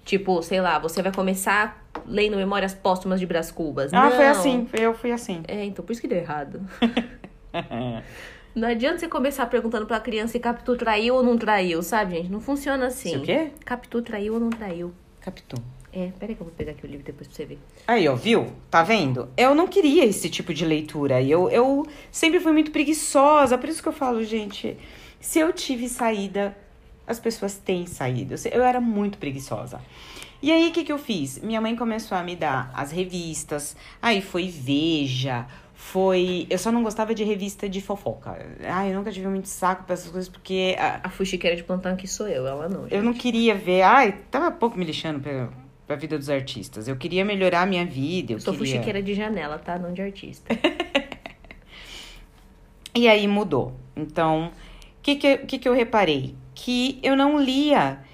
Tipo, sei lá, você vai começar lendo Memórias Póstumas de Brás Cubas. Ah, foi Não. assim, foi- eu fui assim. É, então por isso que deu errado. Não adianta você começar perguntando pra criança se Capitu traiu ou não traiu, sabe, gente? Não funciona assim. Se o quê? Capitu traiu ou não traiu. Capitu. É, peraí que eu vou pegar aqui o livro depois pra você ver. Aí, ó, viu? Tá vendo? Eu não queria esse tipo de leitura. Eu, eu sempre fui muito preguiçosa. Por isso que eu falo, gente, se eu tive saída, as pessoas têm saída. Eu era muito preguiçosa. E aí, o que, que eu fiz? Minha mãe começou a me dar as revistas. Aí foi Veja, foi. Eu só não gostava de revista de fofoca. Ai, eu nunca tive muito saco pra essas coisas, porque ah, A fuxiqueira de plantão aqui sou eu, ela não. eu não queria ver. Ai, tava pouco me lixando pra, pra vida dos artistas. Eu queria melhorar a minha vida. Eu Sou queria... fuxiqueira de janela, tá? Não de artista. E aí mudou. Então, o que, que, que, que eu reparei? Que eu não lia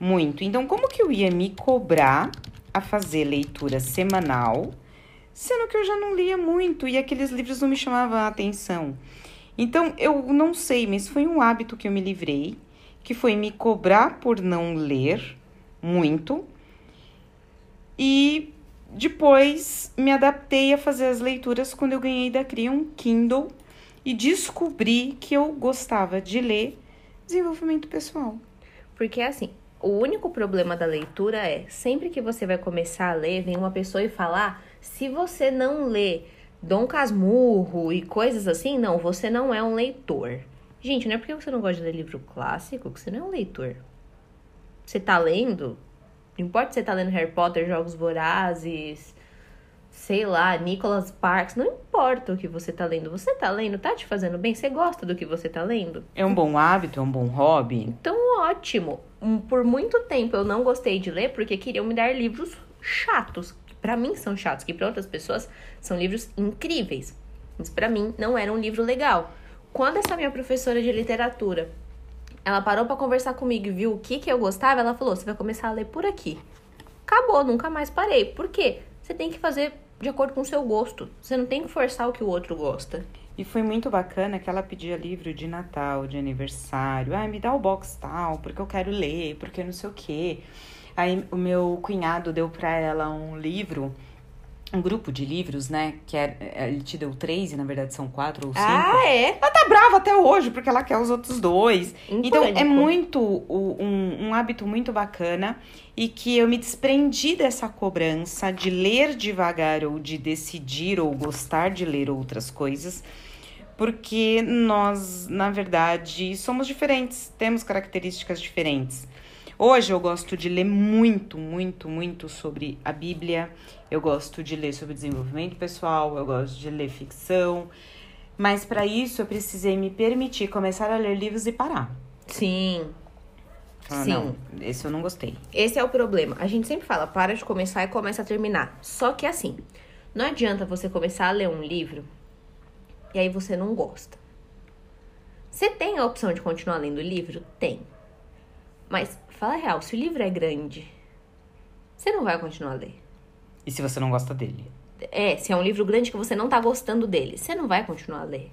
muito. Então, como que eu ia me cobrar a fazer leitura semanal, sendo que eu já não lia muito e aqueles livros não me chamavam a atenção? Então, eu não sei, mas foi um hábito que eu me livrei, que foi me cobrar por não ler muito. E depois me adaptei a fazer as leituras quando eu ganhei da Cria um Kindle e descobri que eu gostava de ler desenvolvimento pessoal. Porque assim, o único problema da leitura é, sempre que você vai começar a ler, vem uma pessoa e falar, se você não lê Dom Casmurro e coisas assim, não, você não é um leitor. Gente, não é porque você não gosta de ler livro clássico que você não é um leitor. Você tá lendo, não importa se você tá lendo Harry Potter, Jogos Vorazes, sei lá, Nicholas Sparks, não importa o que você tá lendo. Você tá lendo, tá te fazendo bem? Você gosta do que você tá lendo? É um bom hábito, é um bom hobby. Então, ótimo. Por muito tempo eu não gostei de ler porque queriam me dar livros chatos. Que pra mim são chatos, que pra outras pessoas são livros incríveis. Mas pra mim não era um livro legal. Quando essa minha professora de literatura, ela parou pra conversar comigo e viu o que que eu gostava, ela falou: "Você vai começar a ler por aqui". Acabou, nunca mais parei. Por quê? Você tem que fazer de acordo com o seu gosto. Você não tem que forçar o que o outro gosta. E foi muito bacana que ela pedia livro de Natal, de aniversário. Ai, me dá o box tal, porque eu quero ler, porque não sei o quê. Aí o meu cunhado deu pra ela um livro, um grupo de livros, né? Que é, ele te deu três e na verdade são quatro ou cinco. é? Ela tá brava até hoje, porque ela quer os outros dois. Em então, é muito um, um hábito muito bacana e que eu me desprendi dessa cobrança de ler devagar ou de decidir ou gostar de ler outras coisas, porque nós, na verdade, somos diferentes, temos características diferentes. Hoje eu gosto de ler muito, muito, muito sobre a Bíblia, eu gosto de ler sobre desenvolvimento pessoal, eu gosto de ler ficção, mas para isso eu precisei me permitir começar a ler livros e parar. Sim. Falar, Sim. não, esse eu não gostei. Esse é o problema. A gente sempre fala, para de começar e começa a terminar. Só que assim, não adianta você começar a ler um livro e aí você não gosta. Você tem a opção de continuar lendo o livro? Tem. Mas, fala a real, se o livro é grande, você não vai continuar a ler. E se você não gosta dele? É, se é um livro grande que você não tá gostando dele, você não vai continuar a ler.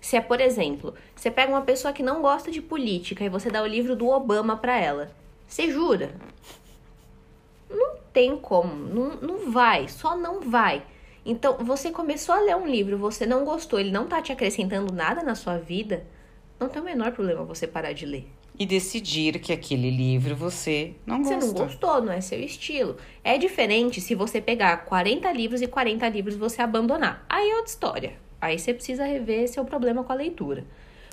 Se é, por exemplo, você pega uma pessoa que não gosta de política e você dá o livro do Obama pra ela, você jura? Não tem como, não, não vai, só não vai. Então, você começou a ler um livro, você não gostou, ele não tá te acrescentando nada na sua vida, não tem o menor problema você parar de ler. E decidir que aquele livro você não Você gosta. não gostou, não é seu estilo. É diferente se você pegar 40 livros e 40 livros você abandonar. Aí é outra história. Aí você precisa rever seu problema com a leitura.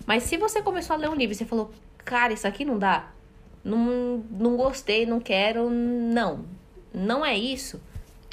Mas se você começou a ler um livro e você falou, cara, isso aqui não dá, não, não gostei, não quero, não. Não é isso,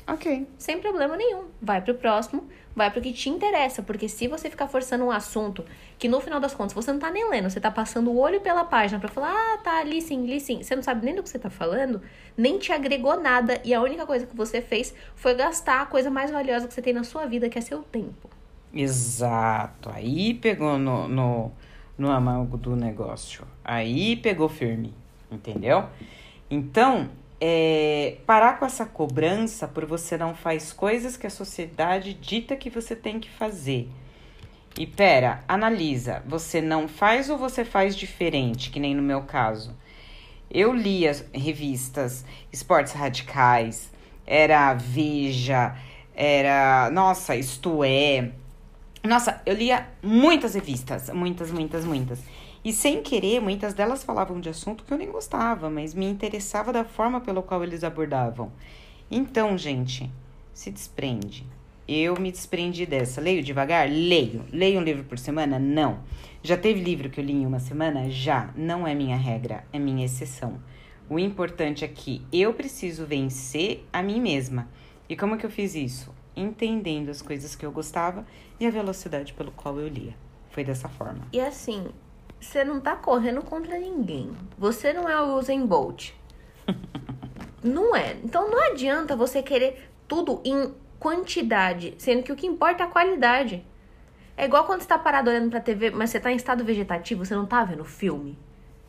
Ok. sem problema nenhum. Vai pro próximo, vai pro que te interessa. Porque se você ficar forçando um assunto que no final das contas você não tá nem lendo, você tá passando o olho pela página pra falar, ah, tá, ali sim, ali sim. Você não sabe nem do que você tá falando, nem te agregou nada. E a única coisa que você fez foi gastar a coisa mais valiosa que você tem na sua vida, que é seu tempo. Exato. Aí pegou no, no, no amargo do negócio. Aí pegou firme. Entendeu? Então, é, parar com essa cobrança por você não faz coisas que a sociedade dita que você tem que fazer. E pera, analisa, você não faz ou você faz diferente, que nem no meu caso? Eu lia revistas, esportes radicais, era Veja, era, nossa, isto é. Nossa, eu lia muitas revistas, muitas, muitas, muitas. E sem querer, muitas delas falavam de assunto que eu nem gostava, mas me interessava da forma pelo qual eles abordavam. Então, gente, se desprende. Eu me desprendi dessa. Leio devagar? Leio. Leio um livro por semana? Não. Já teve livro que eu li em uma semana? Já. Não é minha regra, é minha exceção. O importante é que eu preciso vencer a mim mesma. E como que eu fiz isso? Entendendo as coisas que eu gostava e a velocidade pelo qual eu lia. Foi dessa forma. E assim, você não tá correndo contra ninguém. Você não é o Usain Bolt. não é. Então não adianta você querer tudo em quantidade, sendo que o que importa é a qualidade. É igual quando você tá parado olhando pra TV, mas você tá em estado vegetativo, você não tá vendo filme.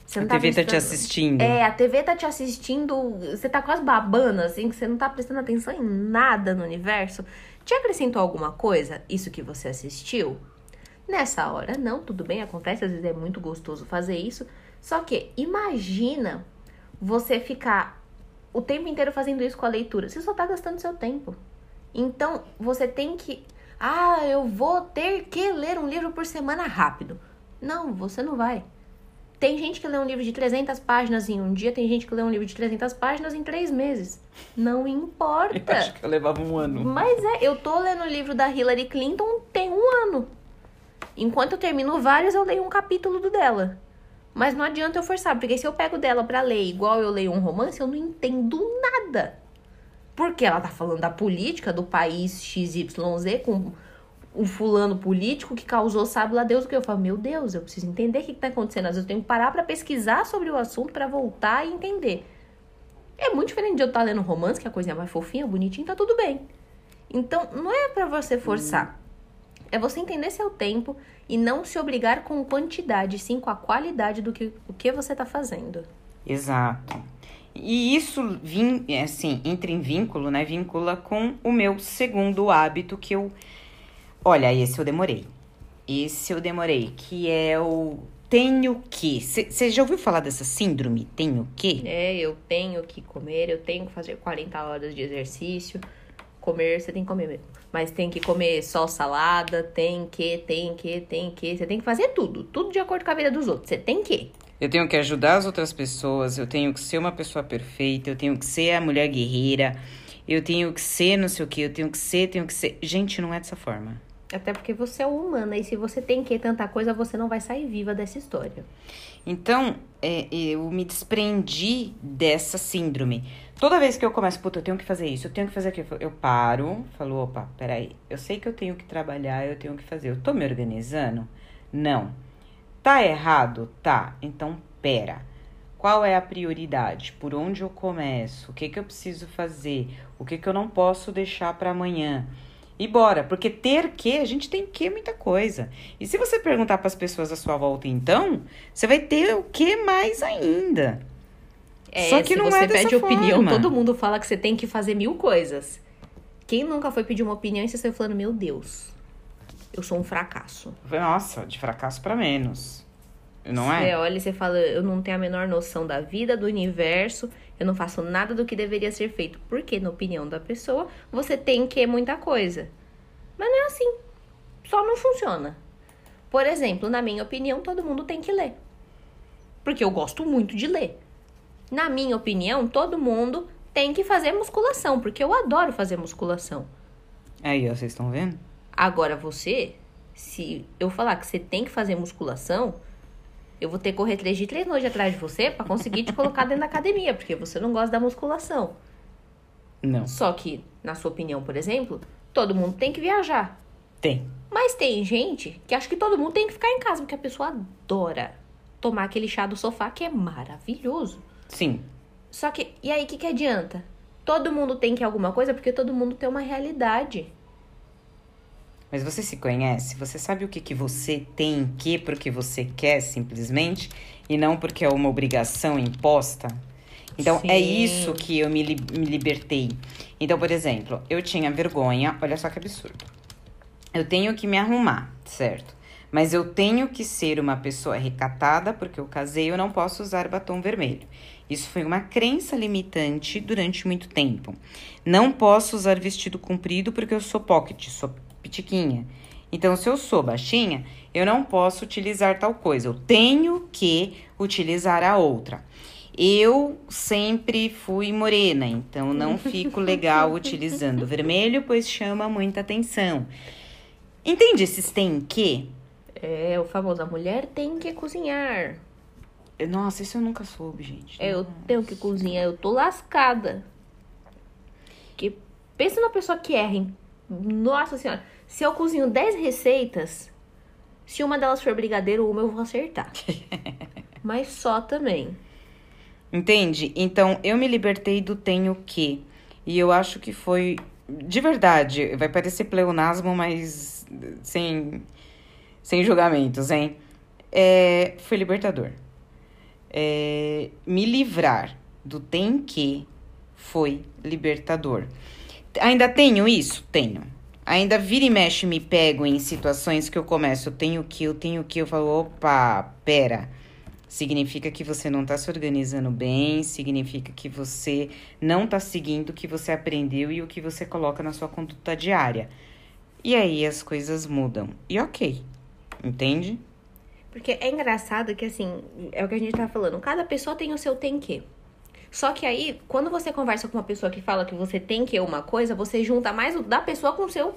Você A não tá TV tá te assistindo. É, a TV tá te assistindo, você tá quase babando, assim, que você não tá prestando atenção em nada no universo. Te acrescentou alguma coisa, isso que você assistiu? Nessa hora, não, tudo bem, acontece, às vezes é muito gostoso fazer isso. Só que, imagina você ficar o tempo inteiro fazendo isso com a leitura. Você só tá gastando seu tempo. Então, você tem que. Ah, eu vou ter que ler um livro por semana rápido. Não, você não vai. Tem gente que lê um livro de 300 páginas em um dia, tem gente que lê um livro de 300 páginas em três meses. Não Eu importa. acho que eu levava um ano. Mas é, eu tô lendo o livro da Hillary Clinton. Enquanto eu termino vários, eu leio um capítulo do dela. Mas não adianta eu forçar, porque se eu pego dela pra ler igual eu leio um romance, eu não entendo nada. Porque ela tá falando da política do país XYZ com um fulano político que causou, sabe lá Deus o que. Eu falo, meu Deus, eu preciso entender o que, que tá acontecendo. Às vezes eu tenho que parar pra pesquisar sobre o assunto pra voltar e entender. É muito diferente de eu estar lendo um romance, que é a coisinha mais fofinha, bonitinha, tá tudo bem. Então, não é pra você forçar. É você entender seu tempo e não se obrigar com quantidade, sim com a qualidade do que, o que você tá fazendo. Exato. E isso, vim, assim, entra em vínculo, né? Vincula com o meu segundo hábito que eu. Olha, esse eu demorei. Esse eu demorei, que é o tenho que. Você já ouviu falar dessa síndrome? Tenho que? É, eu tenho que comer, eu tenho que fazer 40 horas de exercício. Comer, você tem que comer mesmo. Mas tem que comer só salada, tem que, tem que, tem que. Você tem que fazer tudo. Tudo de acordo com a vida dos outros. Você tem que. Eu tenho que ajudar as outras pessoas, eu tenho que ser uma pessoa perfeita, eu tenho que ser a mulher guerreira, eu tenho que ser não sei o que, eu tenho que ser, tenho que ser. Gente, não é dessa forma. Até porque você é humana e se você tem que tanta coisa, você não vai sair viva dessa história. Então, é, eu me desprendi dessa síndrome. Toda vez que eu começo, puta, eu tenho que fazer isso, eu tenho que fazer aquilo, eu paro, falo, opa, peraí, eu sei que eu tenho que trabalhar, eu tenho que fazer, eu tô me organizando? Não. Tá errado? Tá. Então, pera. Qual é a prioridade? Por onde eu começo? O que, que eu preciso fazer? O que, que eu não posso deixar para amanhã? E bora, porque ter que, a gente tem que muita coisa. E se você perguntar para as pessoas à sua volta, então, você vai ter o que mais ainda. É, Só que não você é pede opinião, forma. todo mundo fala que você tem que fazer mil coisas. Quem nunca foi pedir uma opinião e você saiu falando, meu Deus, eu sou um fracasso. Nossa, de fracasso para menos. Não é? Você olha e você fala, eu não tenho a menor noção da vida, do universo, eu não faço nada do que deveria ser feito. Porque, na opinião da pessoa, você tem que muita coisa. Mas não é assim. Só não funciona. Por exemplo, na minha opinião, todo mundo tem que ler. Porque eu gosto muito de ler. Na minha opinião, todo mundo tem que fazer musculação, porque eu adoro fazer musculação. Aí, vocês estão vendo? Agora você, se eu falar que você tem que fazer musculação, eu vou ter que correr três dias, três noites atrás de você para conseguir te colocar dentro da academia, porque você não gosta da musculação. Não. Só que, na sua opinião, por exemplo, todo mundo tem que viajar. Tem. Mas tem gente que acha que todo mundo tem que ficar em casa, porque a pessoa adora tomar aquele chá do sofá que é maravilhoso. Sim. Só que, e aí, o que, que adianta? Todo mundo tem que alguma coisa porque todo mundo tem uma realidade. Mas você se conhece? Você sabe o que, que você tem que porque você quer simplesmente e não porque é uma obrigação imposta? Então, é Sim. é isso que eu me, li me libertei. Então, por exemplo, eu tinha vergonha, olha só que absurdo. Eu tenho que me arrumar, certo? Mas eu tenho que ser uma pessoa recatada, porque eu casei, eu não posso usar batom vermelho. Isso foi uma crença limitante durante muito tempo. Não posso usar vestido comprido porque eu sou pocket, sou pitiquinha. Então, se eu sou baixinha, eu não posso utilizar tal coisa. Eu tenho que utilizar a outra. Eu sempre fui morena, então não fico legal utilizando vermelho, pois chama muita atenção. Entende esses tem que? É o famoso, a mulher tem que cozinhar. Nossa, isso eu nunca soube, gente. É, eu tenho que cozinhar, eu tô lascada. Que pensa na pessoa que erra, hein? Nossa senhora, se eu cozinho 10 receitas, se uma delas for brigadeiro, uma eu vou acertar. Mas só também. Entende? Então, eu me libertei do tenho que. E eu acho que foi. De verdade, vai parecer pleonasmo, mas sem, sem julgamentos, hein? É, foi libertador é, me livrar do tem que foi libertador. Ainda tenho isso? Tenho. Ainda vira e mexe me pego em situações que eu começo, eu tenho que, eu tenho que, eu falo, opa, pera. Significa que você não está se organizando bem, significa que você não está seguindo o que você aprendeu e o que você coloca na sua conduta diária. E aí as coisas mudam. E ok, entende? Porque é engraçado que, assim, é o que a gente tá falando. Cada pessoa tem o seu tem que. Só que aí, quando você conversa com uma pessoa que fala que você tem que uma coisa, você junta mais o da pessoa com o seu.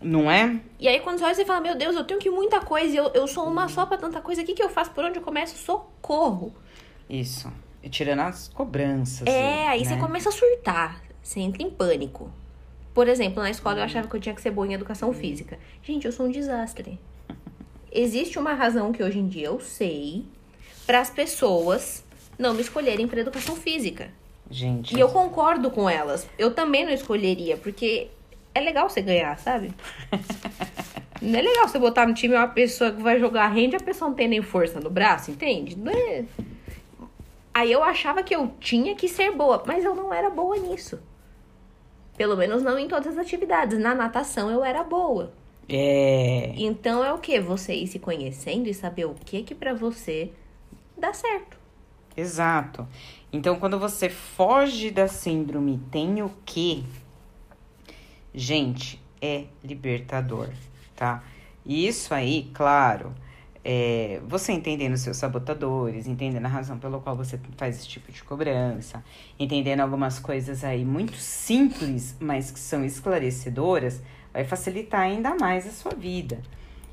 Não é? E aí, quando você olha, você fala: Meu Deus, eu tenho que muita coisa, eu, eu sou uma só pra tanta coisa. O que, que eu faço? Por onde eu começo? Socorro. Isso. E tirando as cobranças. É, aí né? você começa a surtar. Você entra em pânico. Por exemplo, na escola eu achava que eu tinha que ser boa em educação física. Gente, eu sou um desastre existe uma razão que hoje em dia eu sei para as pessoas não me escolherem para educação física. Gente. E eu concordo com elas. Eu também não escolheria, porque é legal você ganhar, sabe? não é legal você botar no time uma pessoa que vai jogar rende e a pessoa não tem nem força no braço, entende? Não é... Aí eu achava que eu tinha que ser boa, mas eu não era boa nisso. Pelo menos não em todas as atividades. Na natação eu era boa. É. Então é o que? Você ir se conhecendo e saber o que que para você dá certo. Exato. Então quando você foge da síndrome tem o que, gente, é libertador, tá? E isso aí, claro, é, você entendendo seus sabotadores, entendendo a razão pela qual você faz esse tipo de cobrança, entendendo algumas coisas aí muito simples, mas que são esclarecedoras, vai facilitar ainda mais a sua vida.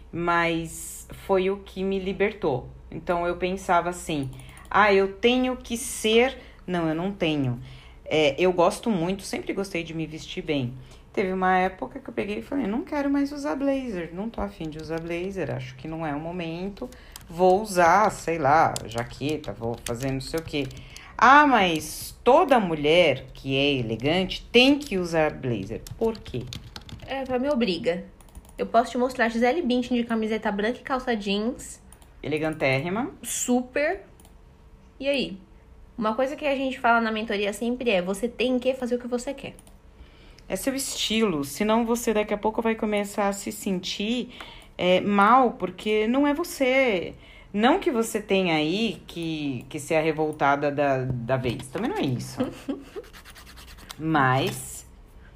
Mas foi o que me libertou. Então eu pensava assim: ah, eu tenho que ser. Não, eu não tenho. É, eu gosto muito, sempre gostei de me vestir bem. Teve uma época que eu peguei e falei, não quero mais usar blazer, não tô afim de usar blazer, acho que não é o momento. Vou usar, sei lá, jaqueta, vou fazer não sei o quê. Ah, mas toda mulher que é elegante tem que usar blazer. Por quê? É, pra me obriga. Eu posso te mostrar Gisele Bündchen de camiseta branca e calça jeans. Elegantérrima. Super. E aí? Uma coisa que a gente fala na mentoria sempre é: você tem que fazer o que você quer é seu estilo. Senão você daqui a pouco vai começar a se sentir é, mal, porque não é você. Não que você tenha aí que, que ser a revoltada da, da vez. Também não é isso. Mas.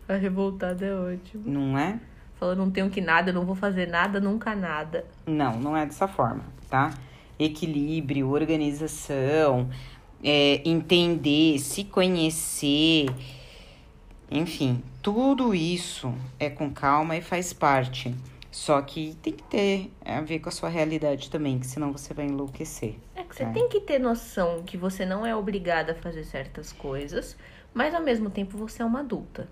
A revoltada é ótimo. Não é? Falando, não tenho que nada, não vou fazer nada, nunca nada. Não, não é dessa forma, tá? Equilíbrio, organização, é, entender, se conhecer enfim, tudo isso é com calma e faz parte. Só que tem que ter a ver com a sua realidade também, que senão você vai enlouquecer. É que você né? tem que ter noção que você não é obrigada a fazer certas coisas, mas ao mesmo tempo você é uma adulta.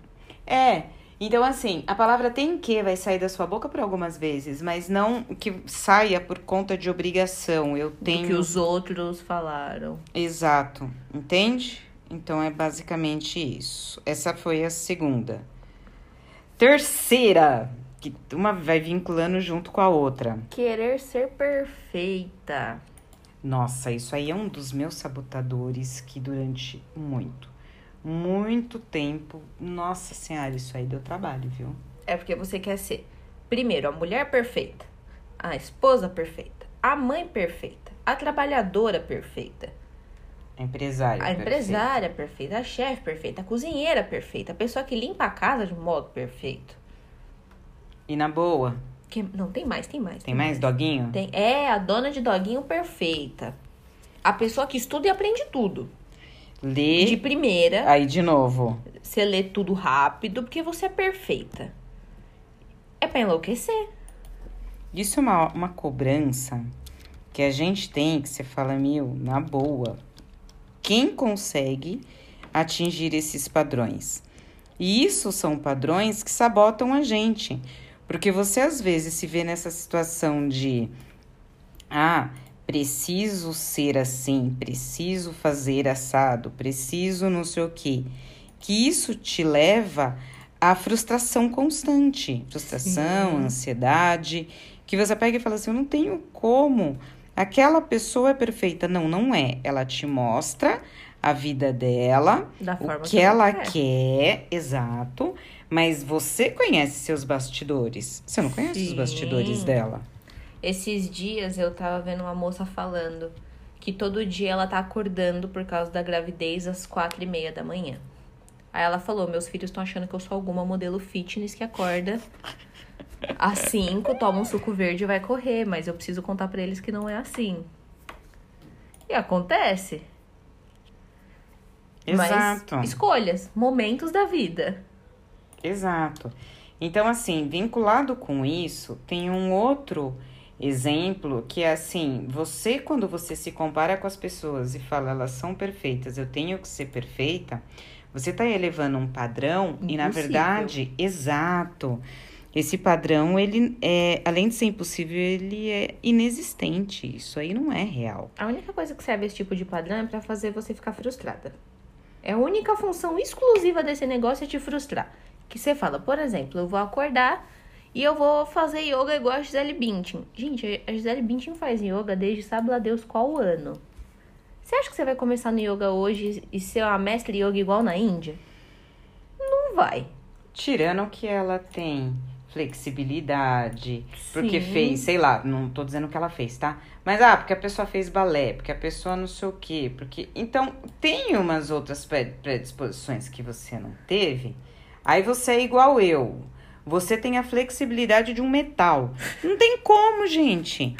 É. Então, assim, a palavra tem que vai sair da sua boca por algumas vezes, mas não que saia por conta de obrigação. Eu tenho. Do que os outros falaram. Exato. Entende? Então é basicamente isso. Essa foi a segunda. Terceira, que uma vai vinculando junto com a outra. Querer ser perfeita. Nossa, isso aí é um dos meus sabotadores que durante muito, muito tempo, nossa senhora, isso aí deu trabalho, viu? É porque você quer ser, primeiro, a mulher perfeita, a esposa perfeita, a mãe perfeita, a trabalhadora perfeita a empresária. A empresária perfeita, a chefe perfeita, a cozinheira perfeita, a pessoa que limpa a casa de modo perfeito. E na boa? Que, não, tem mais, tem mais. Tem, tem mais, mais, doguinho? Tem, é, a dona de doguinho perfeita. A pessoa que estuda e aprende tudo. Lê. De primeira. Aí, de novo. Você lê tudo rápido porque você é perfeita. É pra enlouquecer. Isso é uma, uma cobrança que a gente tem que você fala, meu, na boa quem consegue atingir esses padrões. E isso são padrões que sabotam a gente, porque você às vezes se vê nessa situação de ah, preciso ser assim, preciso fazer assado, preciso não sei o quê. Que isso te leva à frustração constante, frustração, Sim. ansiedade, que você pega e fala assim, eu não tenho como Aquela pessoa é perfeita. Não, não é. Ela te mostra a vida dela, o que, que ela quer. quer, exato. Mas você conhece seus bastidores. Você não conhece Sim. os bastidores dela. Esses dias eu tava vendo uma moça falando que todo dia ela tá acordando por causa da gravidez às quatro e meia da manhã. Aí ela falou: Meus filhos estão achando que eu sou alguma modelo fitness que acorda às 5, toma um suco verde e vai correr, mas eu preciso contar para eles que não é assim. E acontece. Exato. Mas escolhas, momentos da vida. Exato. Então, assim, vinculado com isso, tem um outro exemplo que é assim: você, quando você se compara com as pessoas e fala elas são perfeitas, eu tenho que ser perfeita, você está elevando um padrão Impossível. e, na verdade, exato. Esse padrão, ele é, além de ser impossível, ele é inexistente. Isso aí não é real. A única coisa que serve esse tipo de padrão é para fazer você ficar frustrada. É a única função exclusiva desse negócio é te frustrar. Que você fala, por exemplo, eu vou acordar e eu vou fazer yoga igual a Gisele Bündchen. Gente, a Gisele Bündchen faz yoga desde sabe lá Deus qual ano. Você acha que você vai começar no yoga hoje e ser uma mestre yoga igual na Índia? Não vai. Tirando que ela tem flexibilidade, Sim. porque fez, sei lá, não tô dizendo que ela fez, tá? Mas ah, porque a pessoa fez balé, porque a pessoa não sei o quê, porque então tem umas outras predisposições que você não teve. Aí você é igual eu. Você tem a flexibilidade de um metal. Não tem como, gente.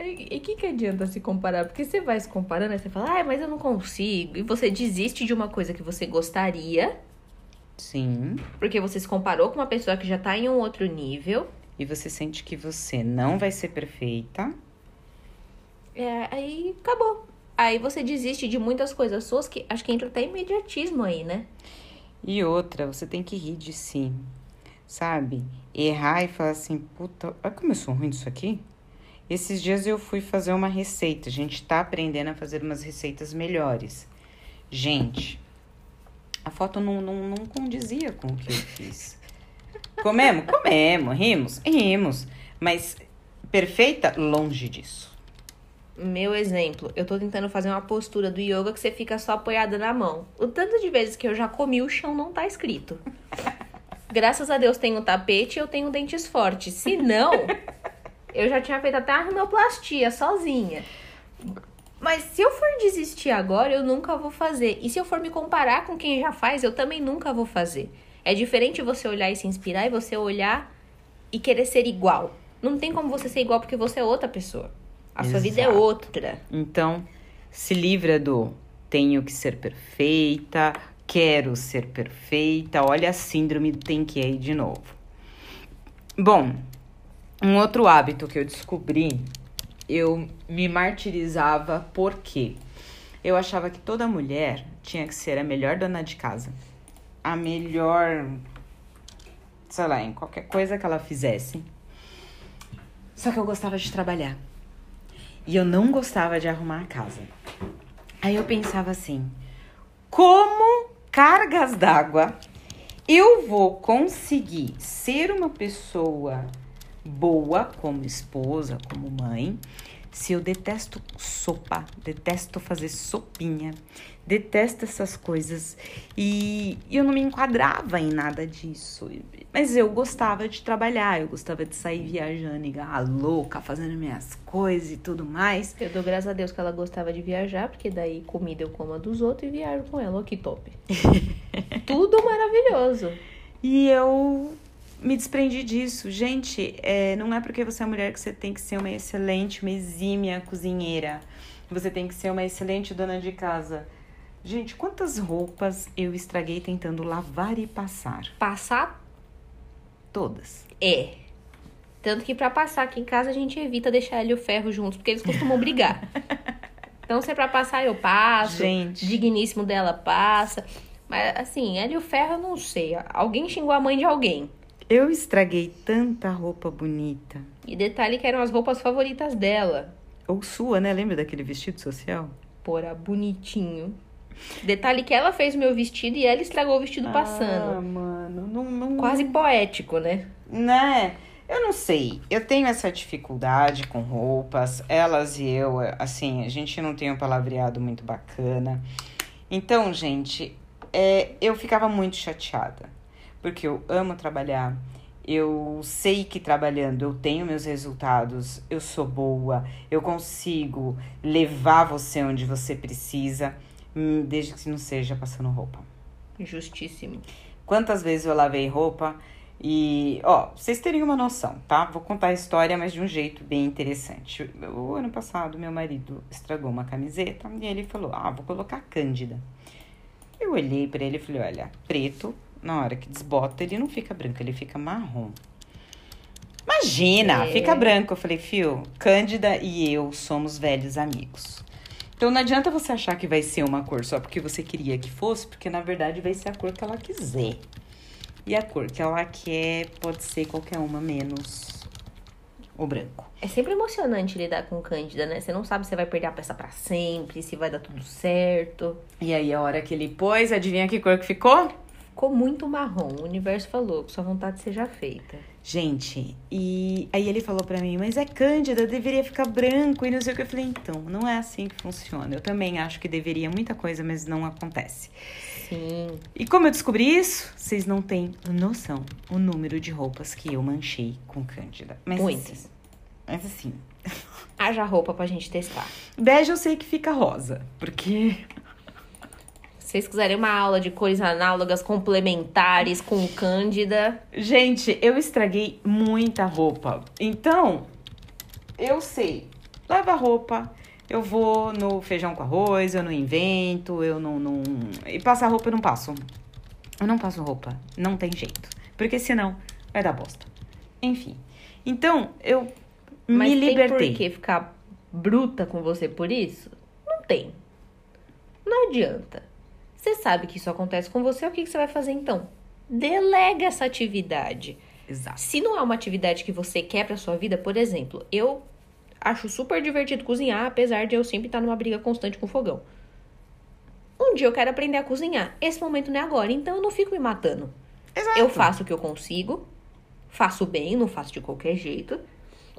E o que, que adianta se comparar? Porque você vai se comparando, aí você fala, ah, mas eu não consigo. E você desiste de uma coisa que você gostaria, Sim. porque você se comparou com uma pessoa que já tá em um outro nível. E você sente que você não vai ser perfeita. É, aí acabou. Aí você desiste de muitas coisas suas que acho que entra até imediatismo aí, né? E outra, você tem que rir de si. Sabe? Errar e falar assim, puta, olha como eu sou ruim disso aqui. Esses dias eu fui fazer uma receita. A gente tá aprendendo a fazer umas receitas melhores. Gente, a foto não, não, não condizia com o que eu fiz. Comemos? Comemos. Rimos? Rimos. Mas perfeita? Longe disso. Meu exemplo, eu tô tentando fazer uma postura do yoga que você fica só apoiada na mão. O tanto de vezes que eu já comi, o chão não tá escrito. Graças a Deus tenho tapete e eu tenho dentes fortes. Se não, eu já tinha feito até a rinoplastia sozinha. Mas se eu for desistir agora, eu nunca vou fazer. E se eu for me comparar com quem já faz, eu também nunca vou fazer. É diferente você olhar e se inspirar e você olhar e querer ser igual. Não tem como você ser igual porque você é outra pessoa. A sua vida é Exato. outra. Então, se livra do tenho que ser perfeita, quero ser perfeita. Olha a síndrome do tem que aí de novo. Bom, um outro hábito que eu descobri, eu me martirizava porque eu achava que toda mulher tinha que ser a melhor dona de casa. A melhor, sei lá, em qualquer coisa que ela fizesse. Só que eu gostava de trabalhar. E eu não gostava de arrumar a casa. Aí eu pensava assim: como cargas d'água eu vou conseguir ser uma pessoa boa como esposa, como mãe, se eu detesto sopa, detesto fazer sopinha, detesto essas coisas e eu não me enquadrava em nada disso. Mas eu gostava de trabalhar, eu gostava de sair viajando, igual a louca, fazendo minhas coisas e tudo mais. Eu dou graças a Deus que ela gostava de viajar, porque daí comida eu como a dos outros e viajo com ela. Ó, que top. Tudo maravilhoso. E eu me desprendi disso. Gente, é, não é porque você é mulher que você tem que ser uma excelente, uma exímia cozinheira. Você tem que ser uma excelente dona de casa. Gente, quantas roupas eu estraguei tentando lavar e passar? Passar Todas. é. Tanto que pra passar aqui em casa a gente evita deixar ele e o ferro juntos, porque eles costumam brigar. Então, se é pra passar, eu passo. Gente. Digníssimo dela passa. Mas, assim, ela e o ferro eu não sei. Alguém xingou a mãe de alguém. Eu estraguei tanta roupa bonita. E detalhe que eram as roupas favoritas dela. Ou sua, né? Lembra daquele vestido social? Porra, bonitinho. Detalhe que ela fez o meu vestido e ela estragou o vestido Ah, passando. mano, não, não, Quase poético, né? Né? Eu não sei. Eu tenho essa dificuldade com roupas. Elas e eu, assim, a gente não tem um palavreado muito bacana. Então, gente, é, eu ficava muito chateada. Porque eu amo trabalhar. Eu sei que trabalhando eu tenho meus resultados, eu sou boa, eu consigo levar você onde você precisa, hum, desde que não seja passando roupa. Justíssimo. Quantas vezes eu lavei roupa e, ó, vocês terem uma noção, tá? Vou contar a história, mas de um jeito bem interessante. O ano passado, meu marido estragou uma camiseta e ele falou: Ah, vou colocar Cândida. Eu olhei pra ele e falei: Olha, preto, na hora que desbota, ele não fica branco, ele fica marrom. Imagina, É. fica branco. Eu falei, Fio, Cândida e eu somos velhos amigos. Então não adianta você achar que vai ser uma cor só porque você queria que fosse, porque na verdade vai ser a cor que ela quiser. E a cor que ela quer pode ser qualquer uma menos o branco. É sempre emocionante lidar com Cândida, né? Você não sabe se vai perder a peça pra sempre, se vai dar tudo certo. E aí a hora que ele pôs, adivinha que cor que ficou? Ficou muito marrom. O universo falou que sua vontade seja feita. Gente, e aí ele falou pra mim, mas é Cândida, deveria ficar branco e não sei o que. Eu falei, então, não é assim que funciona. Eu também acho que deveria muita coisa, mas não acontece. Sim. E como eu descobri isso, vocês não têm noção o número de roupas que eu manchei com Cândida. Mas Muitas. assim, mas assim, Haja roupa pra gente testar. bege eu sei que fica rosa, porque vocês quiserem uma aula de cores análogas complementares com Cândida, Gente, eu estraguei muita roupa. Então, eu sei lava a roupa, eu vou no feijão com arroz, eu não invento, eu não. não... E passar roupa eu não passo. Eu não passo roupa. Não tem jeito. Porque senão vai dar bosta. Enfim. Então, eu Mas me tem libertei. por que ficar bruta com você por isso? Não tem. Não adianta. Você sabe que isso acontece com você, o que, que você vai fazer então? Delega essa atividade. Exato. Se não é uma atividade que você quer pra sua vida, por exemplo, eu acho super divertido cozinhar, apesar de eu sempre estar numa briga constante com o fogão. Um dia eu quero aprender a cozinhar. Esse momento não é agora, então eu não fico me matando. Exato. Eu faço o que eu consigo, faço bem, não faço de qualquer jeito.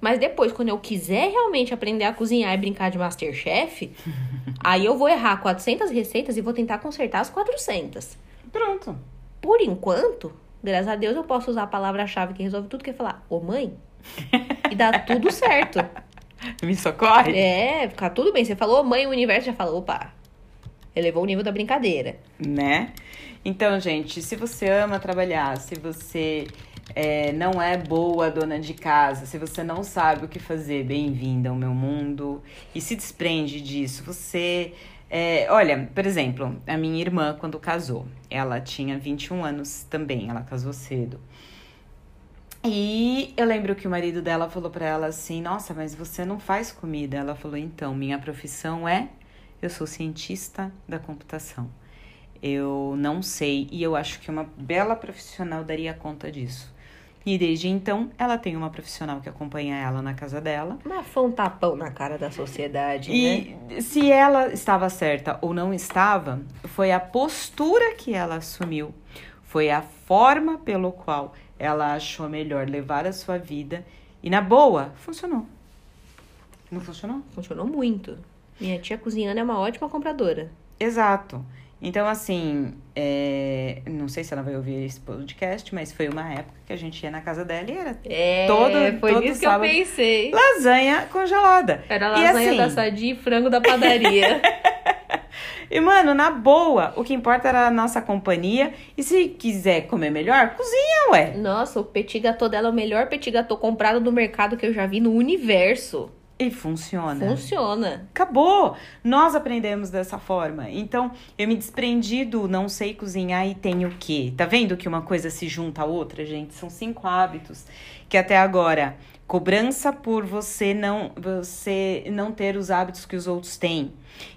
Mas depois, quando eu quiser realmente aprender a cozinhar e brincar de Masterchef, aí eu vou errar 400 receitas e vou tentar consertar as 400. Pronto. Por enquanto, graças a Deus, eu posso usar a palavra-chave que resolve tudo, que é falar, ô mãe, e dá tudo certo. Me socorre? É, ficar tudo bem. Você falou mãe, o universo já fala, opa, elevou o nível da brincadeira. né? Então, gente, se você ama trabalhar, se você é, não é boa dona de casa, se você não sabe o que fazer, bem-vinda ao meu mundo e se desprende disso. Você. é, olha, por exemplo, a minha irmã, quando casou, ela tinha 21 anos também, ela casou cedo. E eu lembro que o marido dela falou pra ela assim: Nossa, mas você não faz comida. Ela falou: Então, minha profissão é. Eu sou cientista da computação. Eu não sei e eu acho que uma bela profissional daria conta disso. E desde então, ela tem uma profissional que acompanha ela na casa dela. Mas foi um tapão na cara da sociedade, né? E se ela estava certa ou não estava, foi a postura que ela assumiu, foi a forma pelo qual ela achou melhor levar a sua vida. E na boa, funcionou. Não funcionou? Funcionou muito. Minha tia cozinhando é uma ótima compradora. Exato. Então, assim, é, não sei se ela vai ouvir esse podcast, mas foi uma época que a gente ia na casa dela e era É, Todo- foi todo nisso que sábado. eu pensei. lasanha congelada. Era E lasanha assim- da sadia e frango da padaria. E, mano, na boa, o que importa era a nossa companhia. E se quiser comer melhor, cozinha, ué. Nossa, o petit gâteau dela é o melhor petit gâteau comprado no mercado que eu já vi no universo. E funciona. Funciona. Acabou! Nós aprendemos dessa forma. Então, eu me desprendi do não sei cozinhar e tenho que. Tá vendo que uma coisa se junta à outra, gente? São cinco hábitos que até agora cobrança por você não você não ter os hábitos que os outros têm.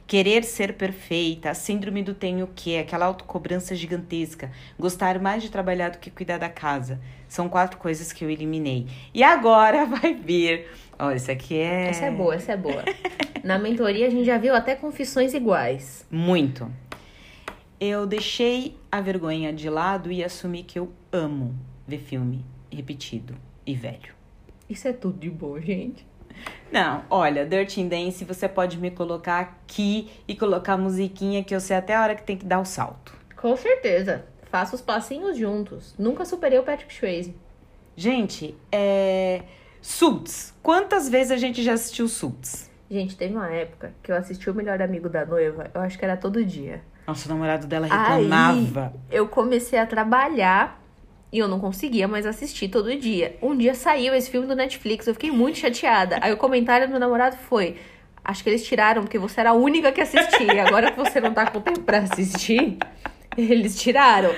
Querer ser perfeita, a síndrome do tenho que, aquela autocobrança gigantesca, gostar mais de trabalhar do que cuidar da casa. São quatro coisas que eu eliminei. E agora vai vir. Olha, isso aqui é Essa é boa, essa é boa. Na mentoria a gente já viu até confissões iguais. Muito. Eu deixei a vergonha de lado e assumi que eu amo ver filme repetido e velho. Isso é tudo de bom, gente. Não, olha, Dirty Dance, você pode me colocar aqui e colocar musiquinha que eu sei até a hora que tem que dar o salto. Com certeza. Faça os passinhos juntos. Nunca superei o Patrick Swayze. Gente, é. Suits. Quantas vezes a gente já assistiu Suits? Gente, teve uma época que eu assisti o Melhor Amigo da Noiva. Eu acho que era todo dia. Nossa, o namorado dela Aí, reclamava. eu comecei a trabalhar e eu não conseguia mais assistir todo dia. Um dia saiu esse filme do Netflix, eu fiquei muito chateada. Aí o comentário do meu namorado foi: Acho que eles tiraram porque você era a única que assistia. Agora que você não tá com tempo pra assistir, eles tiraram.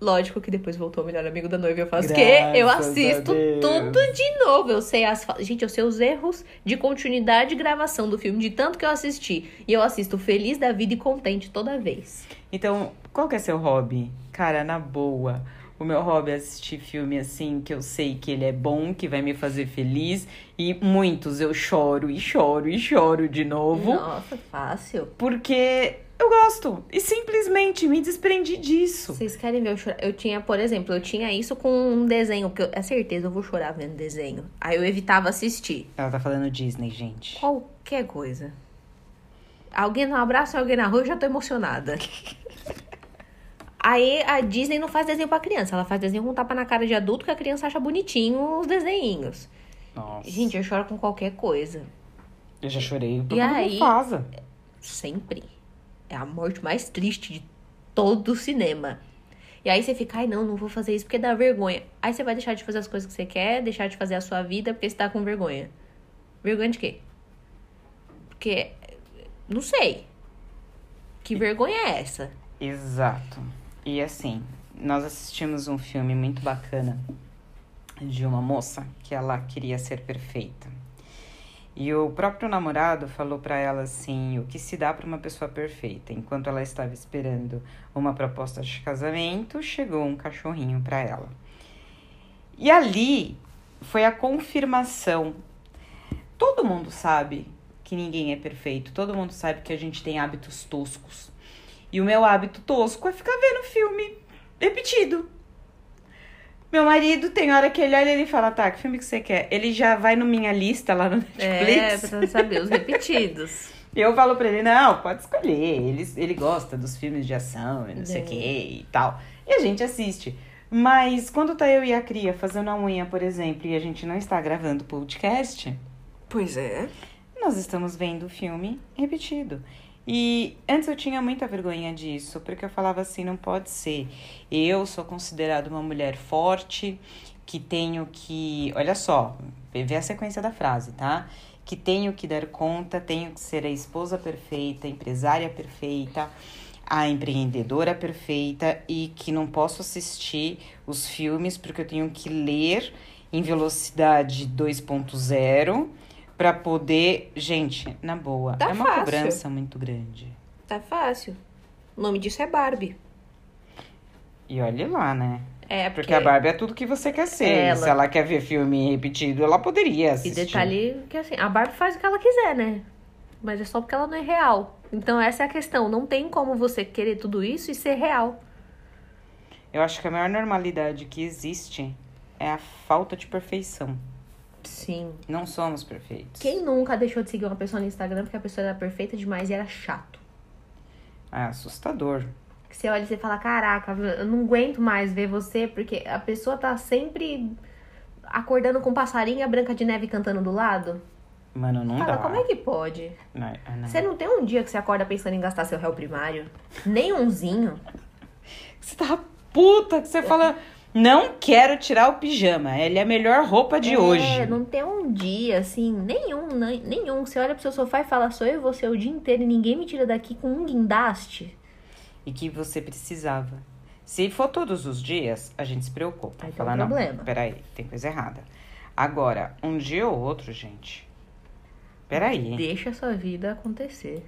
Lógico que depois voltou o melhor amigo da noiva. Eu faço o quê? Eu assisto tudo de novo. Eu sei as. Gente, eu sei os erros de continuidade de gravação do filme, de tanto que eu assisti. E eu assisto feliz da vida e contente toda vez. Então, qual que é seu hobby? Cara, na boa. O meu hobby é assistir filme assim, que eu sei que ele é bom, que vai me fazer feliz. E muitos eu choro e choro e choro de novo. Nossa, fácil. Porque eu gosto. E simplesmente me desprendi disso. Vocês querem ver eu chorar? Eu tinha, por exemplo, eu tinha isso com um desenho, porque eu, é certeza, eu vou chorar vendo desenho. Aí eu evitava assistir. Ela tá falando Disney, gente. Qualquer coisa. Alguém dá um abraço, alguém na rua, eu já tô emocionada. Aí a Disney não faz desenho pra criança, ela faz desenho com tapa na cara de adulto que a criança acha bonitinho os desenhinhos. Nossa. Gente, eu choro com qualquer coisa. eu já chorei. E aí? Fasa. Sempre. É a morte mais triste de todo o cinema. E aí você fica, ai não, não vou fazer isso porque dá vergonha. Aí você vai deixar de fazer as coisas que você quer, deixar de fazer a sua vida porque você tá com vergonha. Vergonha de quê? Porque, não sei. Que vergonha é essa? Exato. E assim, nós assistimos um filme muito bacana de uma moça que ela queria ser perfeita. E o próprio namorado falou para ela assim, o que se dá para uma pessoa perfeita. Enquanto ela estava esperando uma proposta de casamento, chegou um cachorrinho para ela. E ali foi a confirmação. Todo mundo sabe que ninguém é perfeito. Todo mundo sabe que a gente tem hábitos toscos. E o meu hábito tosco é ficar vendo filme repetido. Meu marido tem hora que ele olha e ele fala, tá, que filme que você quer? Ele já vai no minha lista lá no Netflix. É, pra saber os repetidos. Eu falo pra ele, não, pode escolher. Ele, ele gosta dos filmes de ação e não sei o É. que e tal. E a gente assiste. Mas quando tá eu e a Cria fazendo a unha, por exemplo, e a gente não está gravando podcast, Pois é. nós estamos vendo o filme repetido. E antes eu tinha muita vergonha disso, porque eu falava assim, não pode ser. Eu sou considerada uma mulher forte, que tenho que, olha só, vê a sequência da frase, tá? Que tenho que dar conta, tenho que ser a esposa perfeita, a empresária perfeita, a empreendedora perfeita e que não posso assistir os filmes porque eu tenho que ler em velocidade 2.0 para poder, gente, na boa, Tá é uma fácil. cobrança muito grande. Tá fácil. O nome disso é Barbie. E olhe lá, né? É, Porque a Barbie é tudo que você quer ser. Ela. Se ela quer ver filme repetido, ela poderia E assistir. detalhe que assim, a Barbie faz o que ela quiser, né? Mas é só porque ela não é real. Então essa é a questão. Não tem como você querer tudo isso e ser real. Eu acho que a maior normalidade que existe é a falta de perfeição. Sim. Não somos perfeitos. Quem nunca deixou de seguir uma pessoa no Instagram porque a pessoa era perfeita demais e era chato? É assustador. Que você olha e você fala, caraca, eu não aguento mais ver você, porque a pessoa tá sempre acordando com um passarinho e a Branca de Neve cantando do lado. Mano, não Fala, dá. como é que pode? Não, ah, não. Você não tem um dia que você acorda pensando em gastar seu réu primário? Nem umzinho? Você tá puta que você fala, não quero tirar o pijama. Ele é a melhor roupa de é, hoje. não tem um dia, assim, nenhum, nem- nenhum. Você olha pro seu sofá e fala, sou eu e você o dia inteiro e ninguém me tira daqui com um guindaste. E que você precisava. Se for todos os dias, a gente se preocupa. Aí tem um não, problema. peraí, tem coisa errada. Agora, um dia ou outro, gente. Peraí. Deixa a sua vida acontecer.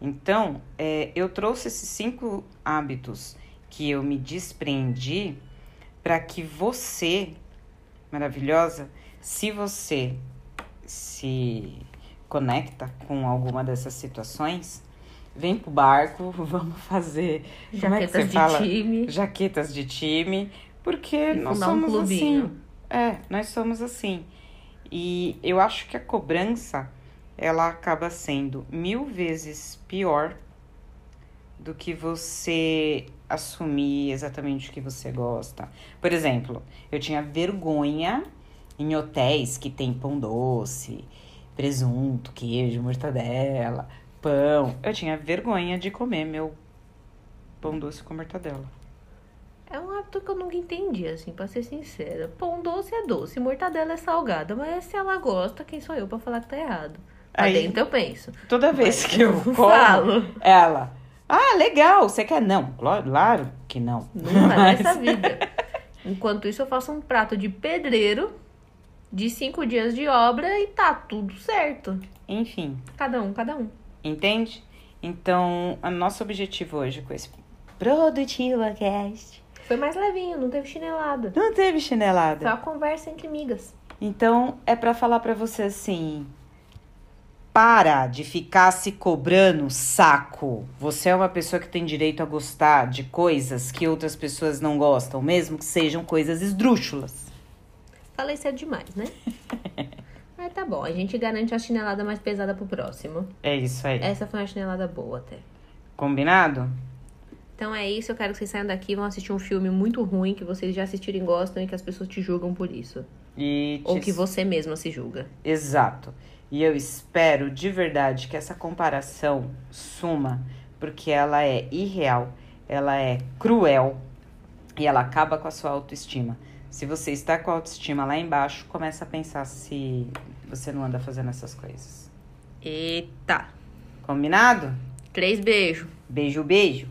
Então, é, eu trouxe esses cinco hábitos que eu me despreendi para que você, maravilhosa, se você se conecta com alguma dessas situações, vem pro barco, vamos fazer é Jaquetas de fala? time. jaquetas de time, porque E nós um somos clubinho. assim. É, nós somos assim. E eu acho que a cobrança ela acaba sendo mil vezes pior do que você assumir exatamente o que você gosta. Por exemplo, eu tinha vergonha em hotéis que tem pão doce, presunto, queijo, mortadela, pão. Eu tinha vergonha de comer meu pão doce com mortadela. É um hábito que eu nunca entendi, assim, pra ser sincera. Pão doce é doce, mortadela é salgada. Mas se ela gosta, quem sou eu pra falar que tá errado? Aí- dentro eu penso. Toda vez Mas que eu eu como, falo. ela, ah, legal, você quer? Não, claro que não. Nunca Mas- nessa vida. Enquanto isso, eu faço um prato de pedreiro de cinco dias de obra e tá tudo certo. Enfim, Cada um, cada um. entende? Então, o nosso objetivo hoje com esse Produtiva Cast Foi mais levinho, não teve chinelada. não teve Foi chinelada. uma conversa entre migas. Então, é pra falar pra você assim, para de ficar se cobrando saco. Você é uma pessoa que tem direito a gostar de coisas que outras pessoas não gostam, mesmo que sejam coisas esdrúxulas. Falei cedo demais, né? Mas tá bom, a gente garante a chinelada mais pesada pro próximo. É isso aí. Essa foi uma chinelada boa até. Combinado? Então é isso, eu quero que vocês saiam daqui e vão assistir um filme muito ruim que vocês já assistiram e gostam e que as pessoas te julgam por isso. E Ou te- que você mesma se julga. Exato. E eu espero de verdade que essa comparação suma, porque ela é irreal, ela é cruel e ela acaba com a sua autoestima. Se você está com a autoestima lá embaixo, começa a pensar se você não anda fazendo essas coisas. Eita. Combinado? Três beijos. Beijo, beijo.